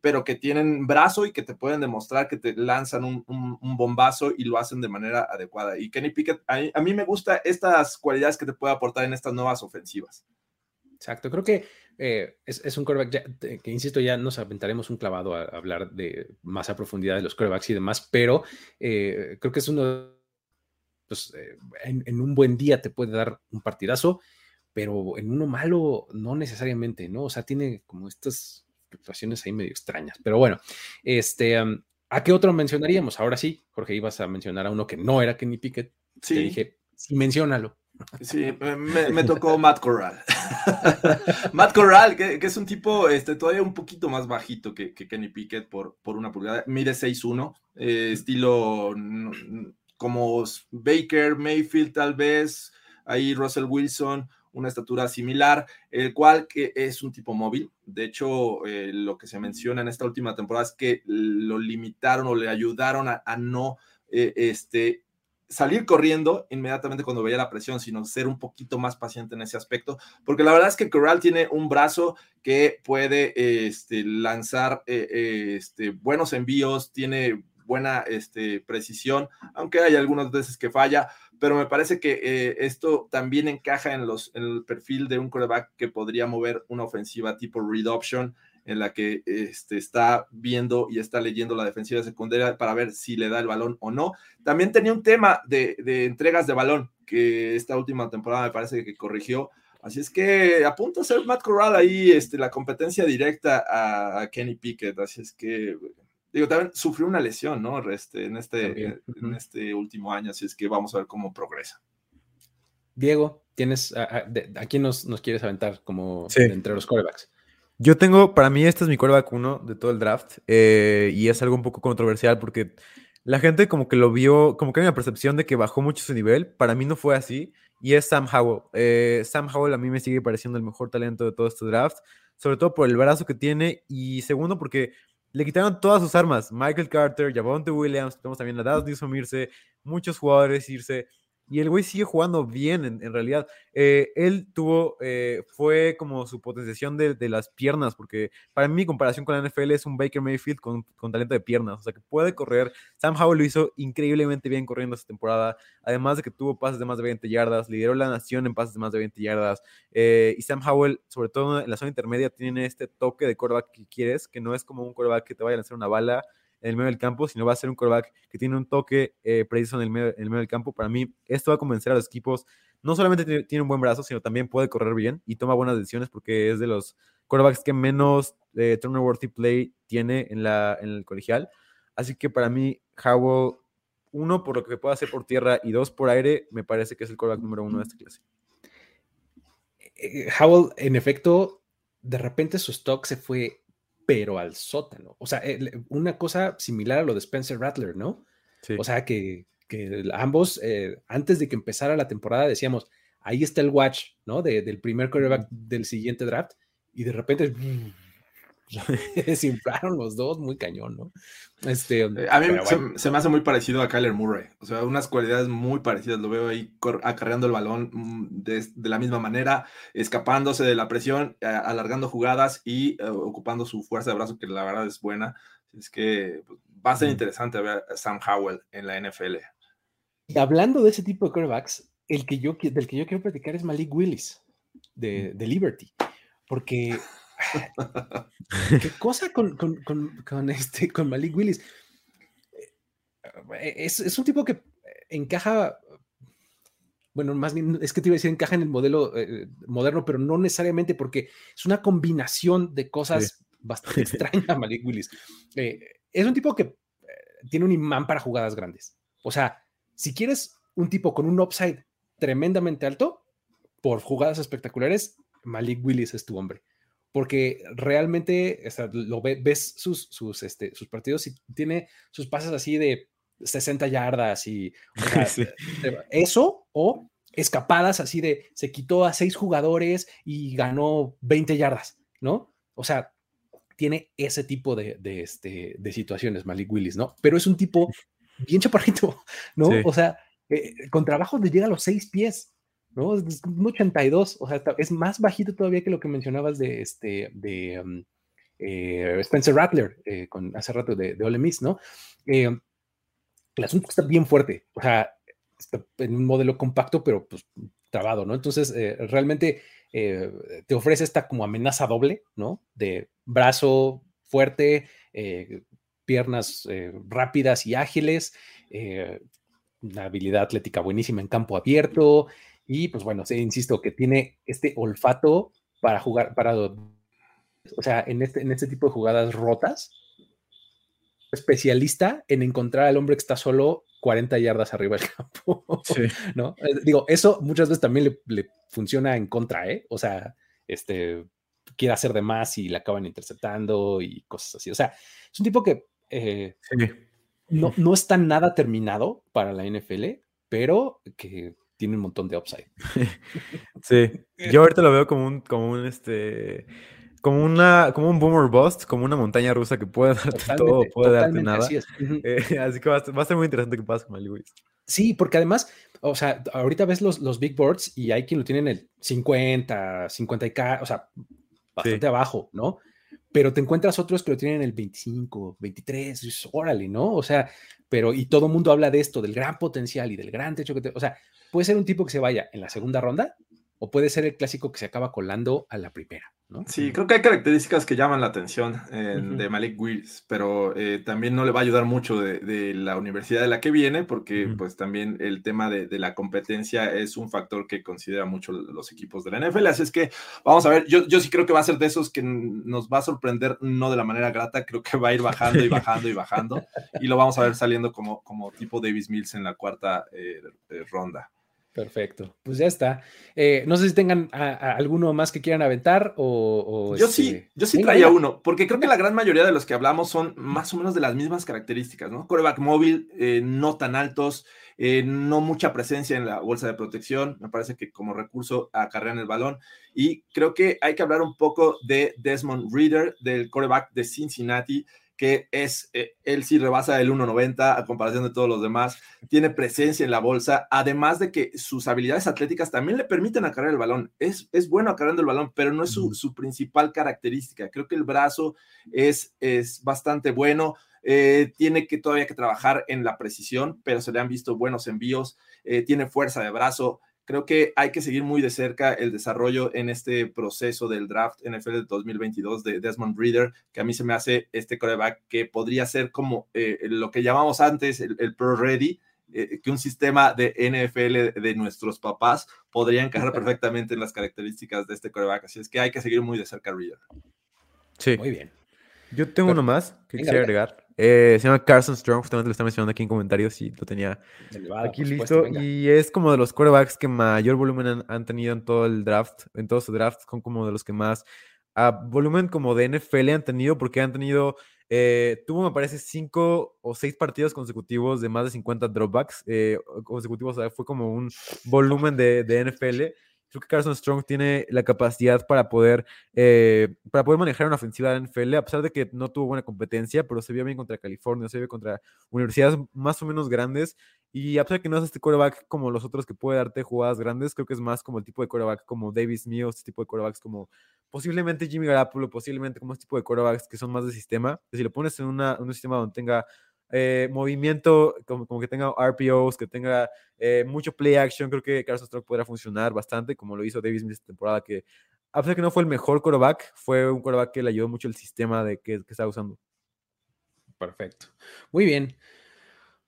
pero que tienen brazo y que te pueden demostrar que te lanzan un, un, un bombazo y lo hacen de manera adecuada. Y Kenny Pickett, a, a mí me gusta estas cualidades que te puede aportar en estas nuevas ofensivas. Exacto, creo que eh, es, es, un coreback ya, que, insisto, ya nos aventaremos un clavado a, a, hablar de más a profundidad de los corebacks y demás, pero eh, creo que es uno, pues, eh, en, en, un buen día te puede dar un partidazo, pero en uno malo no necesariamente, ¿no? O sea, tiene como estas fluctuaciones ahí medio extrañas, pero bueno, este, um, ¿a qué otro mencionaríamos? Ahora sí, Jorge, ibas a mencionar a uno que no era Kenny Pickett, sí. te dije, sí, menciónalo. Sí, me, me, tocó Matt Corral. Matt Corral, que, es un tipo este, todavía un poquito más bajito que, Kenny Pickett por, por, una pulgada. Mide 6'1, eh, estilo como Baker, Mayfield tal vez, ahí Russell Wilson, una estatura similar, el cual que es un tipo móvil. De hecho, eh, lo que se menciona en esta última temporada es que lo limitaron o le ayudaron a, a no eh, este, salir corriendo inmediatamente cuando veía la presión, sino ser un poquito más paciente en ese aspecto, porque la verdad es que Corral tiene un brazo que puede este, lanzar eh, este, buenos envíos, tiene buena este, precisión, aunque hay algunas veces que falla, pero me parece que eh, esto también encaja en, el perfil de un quarterback que podría mover una ofensiva tipo read option, en la que este, está viendo y está leyendo la defensiva secundaria para ver si le da el balón o no. También tenía un tema de, de entregas de balón que esta última temporada me parece que corrigió. Así es que a punto de ser Matt Corral ahí este, la competencia directa a, a, Kenny Pickett. Así es que, digo, también sufrió una lesión, ¿no? Este, en, este, en, en este último año. Así es que vamos a ver cómo progresa. Diego, ¿tienes a, a, a quién nos, nos, quieres aventar como sí. entre los corebacks? Yo tengo, para mí este es mi quarterback uno de todo el draft eh, y es algo un poco controversial porque la gente como que lo vio, como que hay una percepción de que bajó mucho su nivel, para mí no fue así y es Sam Howell. Eh, Sam Howell a mí me sigue pareciendo el mejor talento de todo este draft, sobre todo por el brazo que tiene y segundo porque le quitaron todas sus armas. Michael Carter, Javonte Williams, tenemos también a Daz Newsom irse, muchos jugadores irse. Y el güey sigue jugando bien, en, realidad. Eh, él tuvo, eh, fue como su potenciación de, las piernas, porque para mí, comparación con la NFL es un Baker Mayfield con, con, talento de piernas, o sea que puede correr. Sam Howell lo hizo increíblemente bien corriendo esta temporada, además de que tuvo pases de más de 20 yardas, lideró la nación en pases de más de 20 yardas. Eh, y Sam Howell, sobre todo en la zona intermedia, tiene este toque de quarterback que quieres, que no es como un quarterback que te vaya a lanzar una bala en el medio del campo, sino va a ser un quarterback que tiene un toque eh, preciso en el, medio, del campo. Para mí, esto va a convencer a los equipos. No solamente tiene un buen brazo, sino también puede correr bien y toma buenas decisiones porque es de los quarterbacks que menos eh, turner worthy play tiene en, la, en el colegial. Así que para mí, Howell, uno, por lo que puede hacer por tierra y dos, por aire, me parece que es el quarterback número uno de esta clase. Eh, Howell, en efecto, de repente su stock se fue pero al sótano. O sea, una cosa similar a lo de Spencer Rattler, ¿no? O sea, que, ambos, eh, antes de que empezara la temporada, decíamos, ahí está el watch, ¿no? del primer quarterback del siguiente draft, y de repente desinflaron los dos, muy cañón, ¿no? Este, eh, a mí se, me hace muy parecido a Kyler Murray, o sea, unas cualidades muy parecidas, lo veo ahí acarreando el balón mm, de, la misma manera, escapándose de la presión, alargando jugadas y eh, ocupando su fuerza de brazo, que la verdad es buena. Es que pues, va a ser interesante ver a Sam Howell en la NFL. Y hablando de ese tipo de quarterbacks, el que yo, del que yo quiero platicar es Malik Willis, de, de Liberty, porque ¿Qué cosa con, con, este, con Malik Willis? Eh, es, un tipo que encaja, bueno, más bien es que te iba a decir encaja en el modelo eh, moderno, pero no necesariamente porque es una combinación de cosas bastante extrañas, Malik Willis. Eh, es un tipo que tiene un imán para jugadas grandes. O sea, si quieres un tipo con un upside tremendamente alto, por jugadas espectaculares, Malik Willis es tu hombre porque realmente lo ves sus, sus, este, sus partidos y tiene sus pases así de 60 yardas y eso o escapadas así de se quitó a seis jugadores y ganó 20 yardas, ¿no? O sea, tiene ese tipo de, de, este, de situaciones, Malik Willis, ¿no? Pero es un tipo bien chaparrito, ¿no? O sea, eh, con trabajo le llega a los seis pies, ¿no? Es un 82, o sea, es más bajito todavía que lo que mencionabas de, este, de mm, eh, Spencer Rattler, eh, con, hace rato de, de Ole Miss, ¿no? Eh, el asunto está bien fuerte, o sea, está en un modelo compacto, pero pues trabado, ¿no? Entonces, realmente te ofrece esta como amenaza doble, ¿no? De brazo fuerte, piernas rápidas y ágiles, una habilidad atlética buenísima en campo abierto, y pues bueno, sí, insisto que tiene este olfato para jugar, para, o sea, en este, en este tipo de jugadas rotas, especialista en encontrar al hombre que está solo 40 yardas arriba del campo. Sí. ¿no? Eh, digo, eso muchas veces también le, funciona en contra, ¿eh? O sea, este, quiere hacer de más y le acaban interceptando y cosas así. O sea, es un tipo que eh, no, no está nada terminado para la NFL, pero que tiene un montón de upside. sí, yo ahorita lo veo como un, como un, este, como una, como un boomer bust, como una montaña rusa que puede darte todo, puede darte nada. Así, eh, así que va a, ser muy interesante que pase con el Lewis. Sí, porque además, o sea, ahorita ves los, los big boards y hay quien lo tiene en el 50, 50k, o sea, bastante abajo, ¿no? Pero te encuentras otros que lo tienen en el 25, 23, órale, ¿no? O sea, pero y todo el mundo habla de esto, del gran potencial y del gran techo que te, o sea, puede ser un tipo que se vaya en la segunda ronda o puede ser el clásico que se acaba colando a la primera. ¿no? Sí, creo que hay características que llaman la atención de Malik Wills, pero eh, también no le va a ayudar mucho de, la universidad de la que viene, porque pues también el tema de, la competencia es un factor que considera mucho los equipos de la NFL. Así es que vamos a ver, yo, yo sí creo que va a ser de esos que nos va a sorprender, no de la manera grata, creo que va a ir bajando y bajando y bajando, y lo vamos a ver saliendo como, como tipo Davis Mills en la cuarta eh, eh, ronda. Perfecto, pues ya está. Eh, no sé si tengan alguno más que quieran aventar o... yo sí, este, yo sí traía uno, porque creo que la gran mayoría de los que hablamos son más o menos de las mismas características, ¿no? Coreback móvil, eh, no tan altos, eh, no mucha presencia en la bolsa de protección, me parece que como recurso acarrean el balón. Y creo que hay que hablar un poco de Desmond Reader, del coreback de Cincinnati, que es, eh, él sí rebasa el 1.90 a comparación de todos los demás, tiene presencia en la bolsa, además de que sus habilidades atléticas también le permiten acarrear el balón. Es, es bueno acarreando el balón, pero no es su, su principal característica. Creo que el brazo es, es bastante bueno. Eh, tiene que todavía que trabajar en la precisión, pero se le han visto buenos envíos, eh, tiene fuerza de brazo. Creo que hay que seguir muy de cerca el desarrollo en este proceso del draft NFL de 2022 de Desmond Reader, que a mí se me hace este coreback que podría ser como eh, lo que llamamos antes el, el Pro Ready, que un sistema de NFL de nuestros papás podría encajar perfectamente en las características de este coreback. Así es que hay que seguir muy de cerca a Reader. Sí. Muy bien. Yo tengo Pero- uno más que venga, quisiera venga. agregar. Eh, se llama Carson Strong, justamente lo está mencionando aquí en comentarios y lo tenía Elevada, aquí supuesto, listo. Y es como de los quarterbacks que mayor volumen han, han tenido en todo el draft, en todos su draft, son como de los que más ah, volumen como de NFL han tenido, porque han tenido, eh, tuvo me parece cinco o seis partidos consecutivos de más de 50 dropbacks eh, consecutivos, o sea, fue como un volumen de, de NFL. Creo que Carson Strong tiene la capacidad para poder, eh, para poder manejar una ofensiva de NFL, a pesar de que no tuvo buena competencia, pero se vio bien contra California, se vio contra universidades más o menos grandes. Y a pesar de que no es este quarterback como los otros que puede darte jugadas grandes, creo que es más como el tipo de quarterback como Davis Mills, este tipo de quarterbacks como posiblemente Jimmy Garoppolo, posiblemente como este tipo de quarterbacks que son más de sistema. Si lo pones en, una- en un sistema donde tenga eh, movimiento, como, como que tenga RPOs, que tenga eh, mucho play action, creo que Carson Strong podrá funcionar bastante, como lo hizo Davis Mills esta temporada, que a pesar de que no fue el mejor quarterback, fue un quarterback que le ayudó mucho el sistema de que, que estaba usando. Perfecto. Muy bien.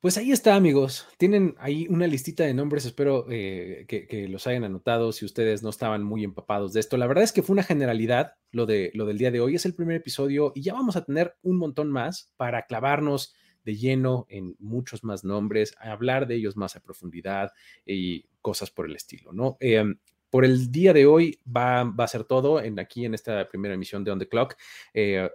Pues ahí está, amigos. Tienen ahí una listita de nombres. Espero eh, que, que los hayan anotado si ustedes no estaban muy empapados de esto. La verdad es que fue una generalidad lo, de, lo del día de hoy. Es el primer episodio y ya vamos a tener un montón más para clavarnos de lleno en muchos más nombres, a hablar de ellos más a profundidad y cosas por el estilo, ¿no? Em, por el día de hoy va, va a ser todo en aquí en esta primera emisión de On the Clock. Eh,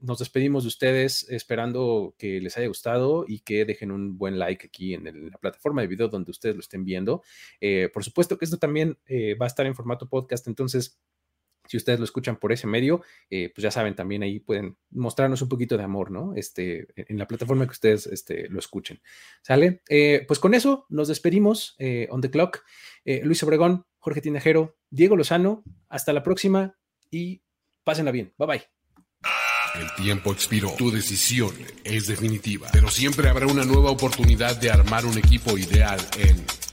nos despedimos de ustedes esperando que les haya gustado y que dejen un buen like aquí en, la plataforma de video donde ustedes lo estén viendo. Eh, por supuesto que esto también eh, va a estar en formato podcast, entonces si ustedes lo escuchan por ese medio, eh, pues ya saben, también ahí pueden mostrarnos un poquito de amor, ¿no? Este, en en la plataforma que ustedes este, lo escuchen. ¿Sale? Eh, pues con eso nos despedimos eh, on the clock. Luis Obregón, Jorge Tinajero, Diego Lozano, hasta la próxima y pásenla bien. Bye bye. El tiempo expiró. Tu decisión es definitiva. Pero siempre habrá una nueva oportunidad de armar un equipo ideal en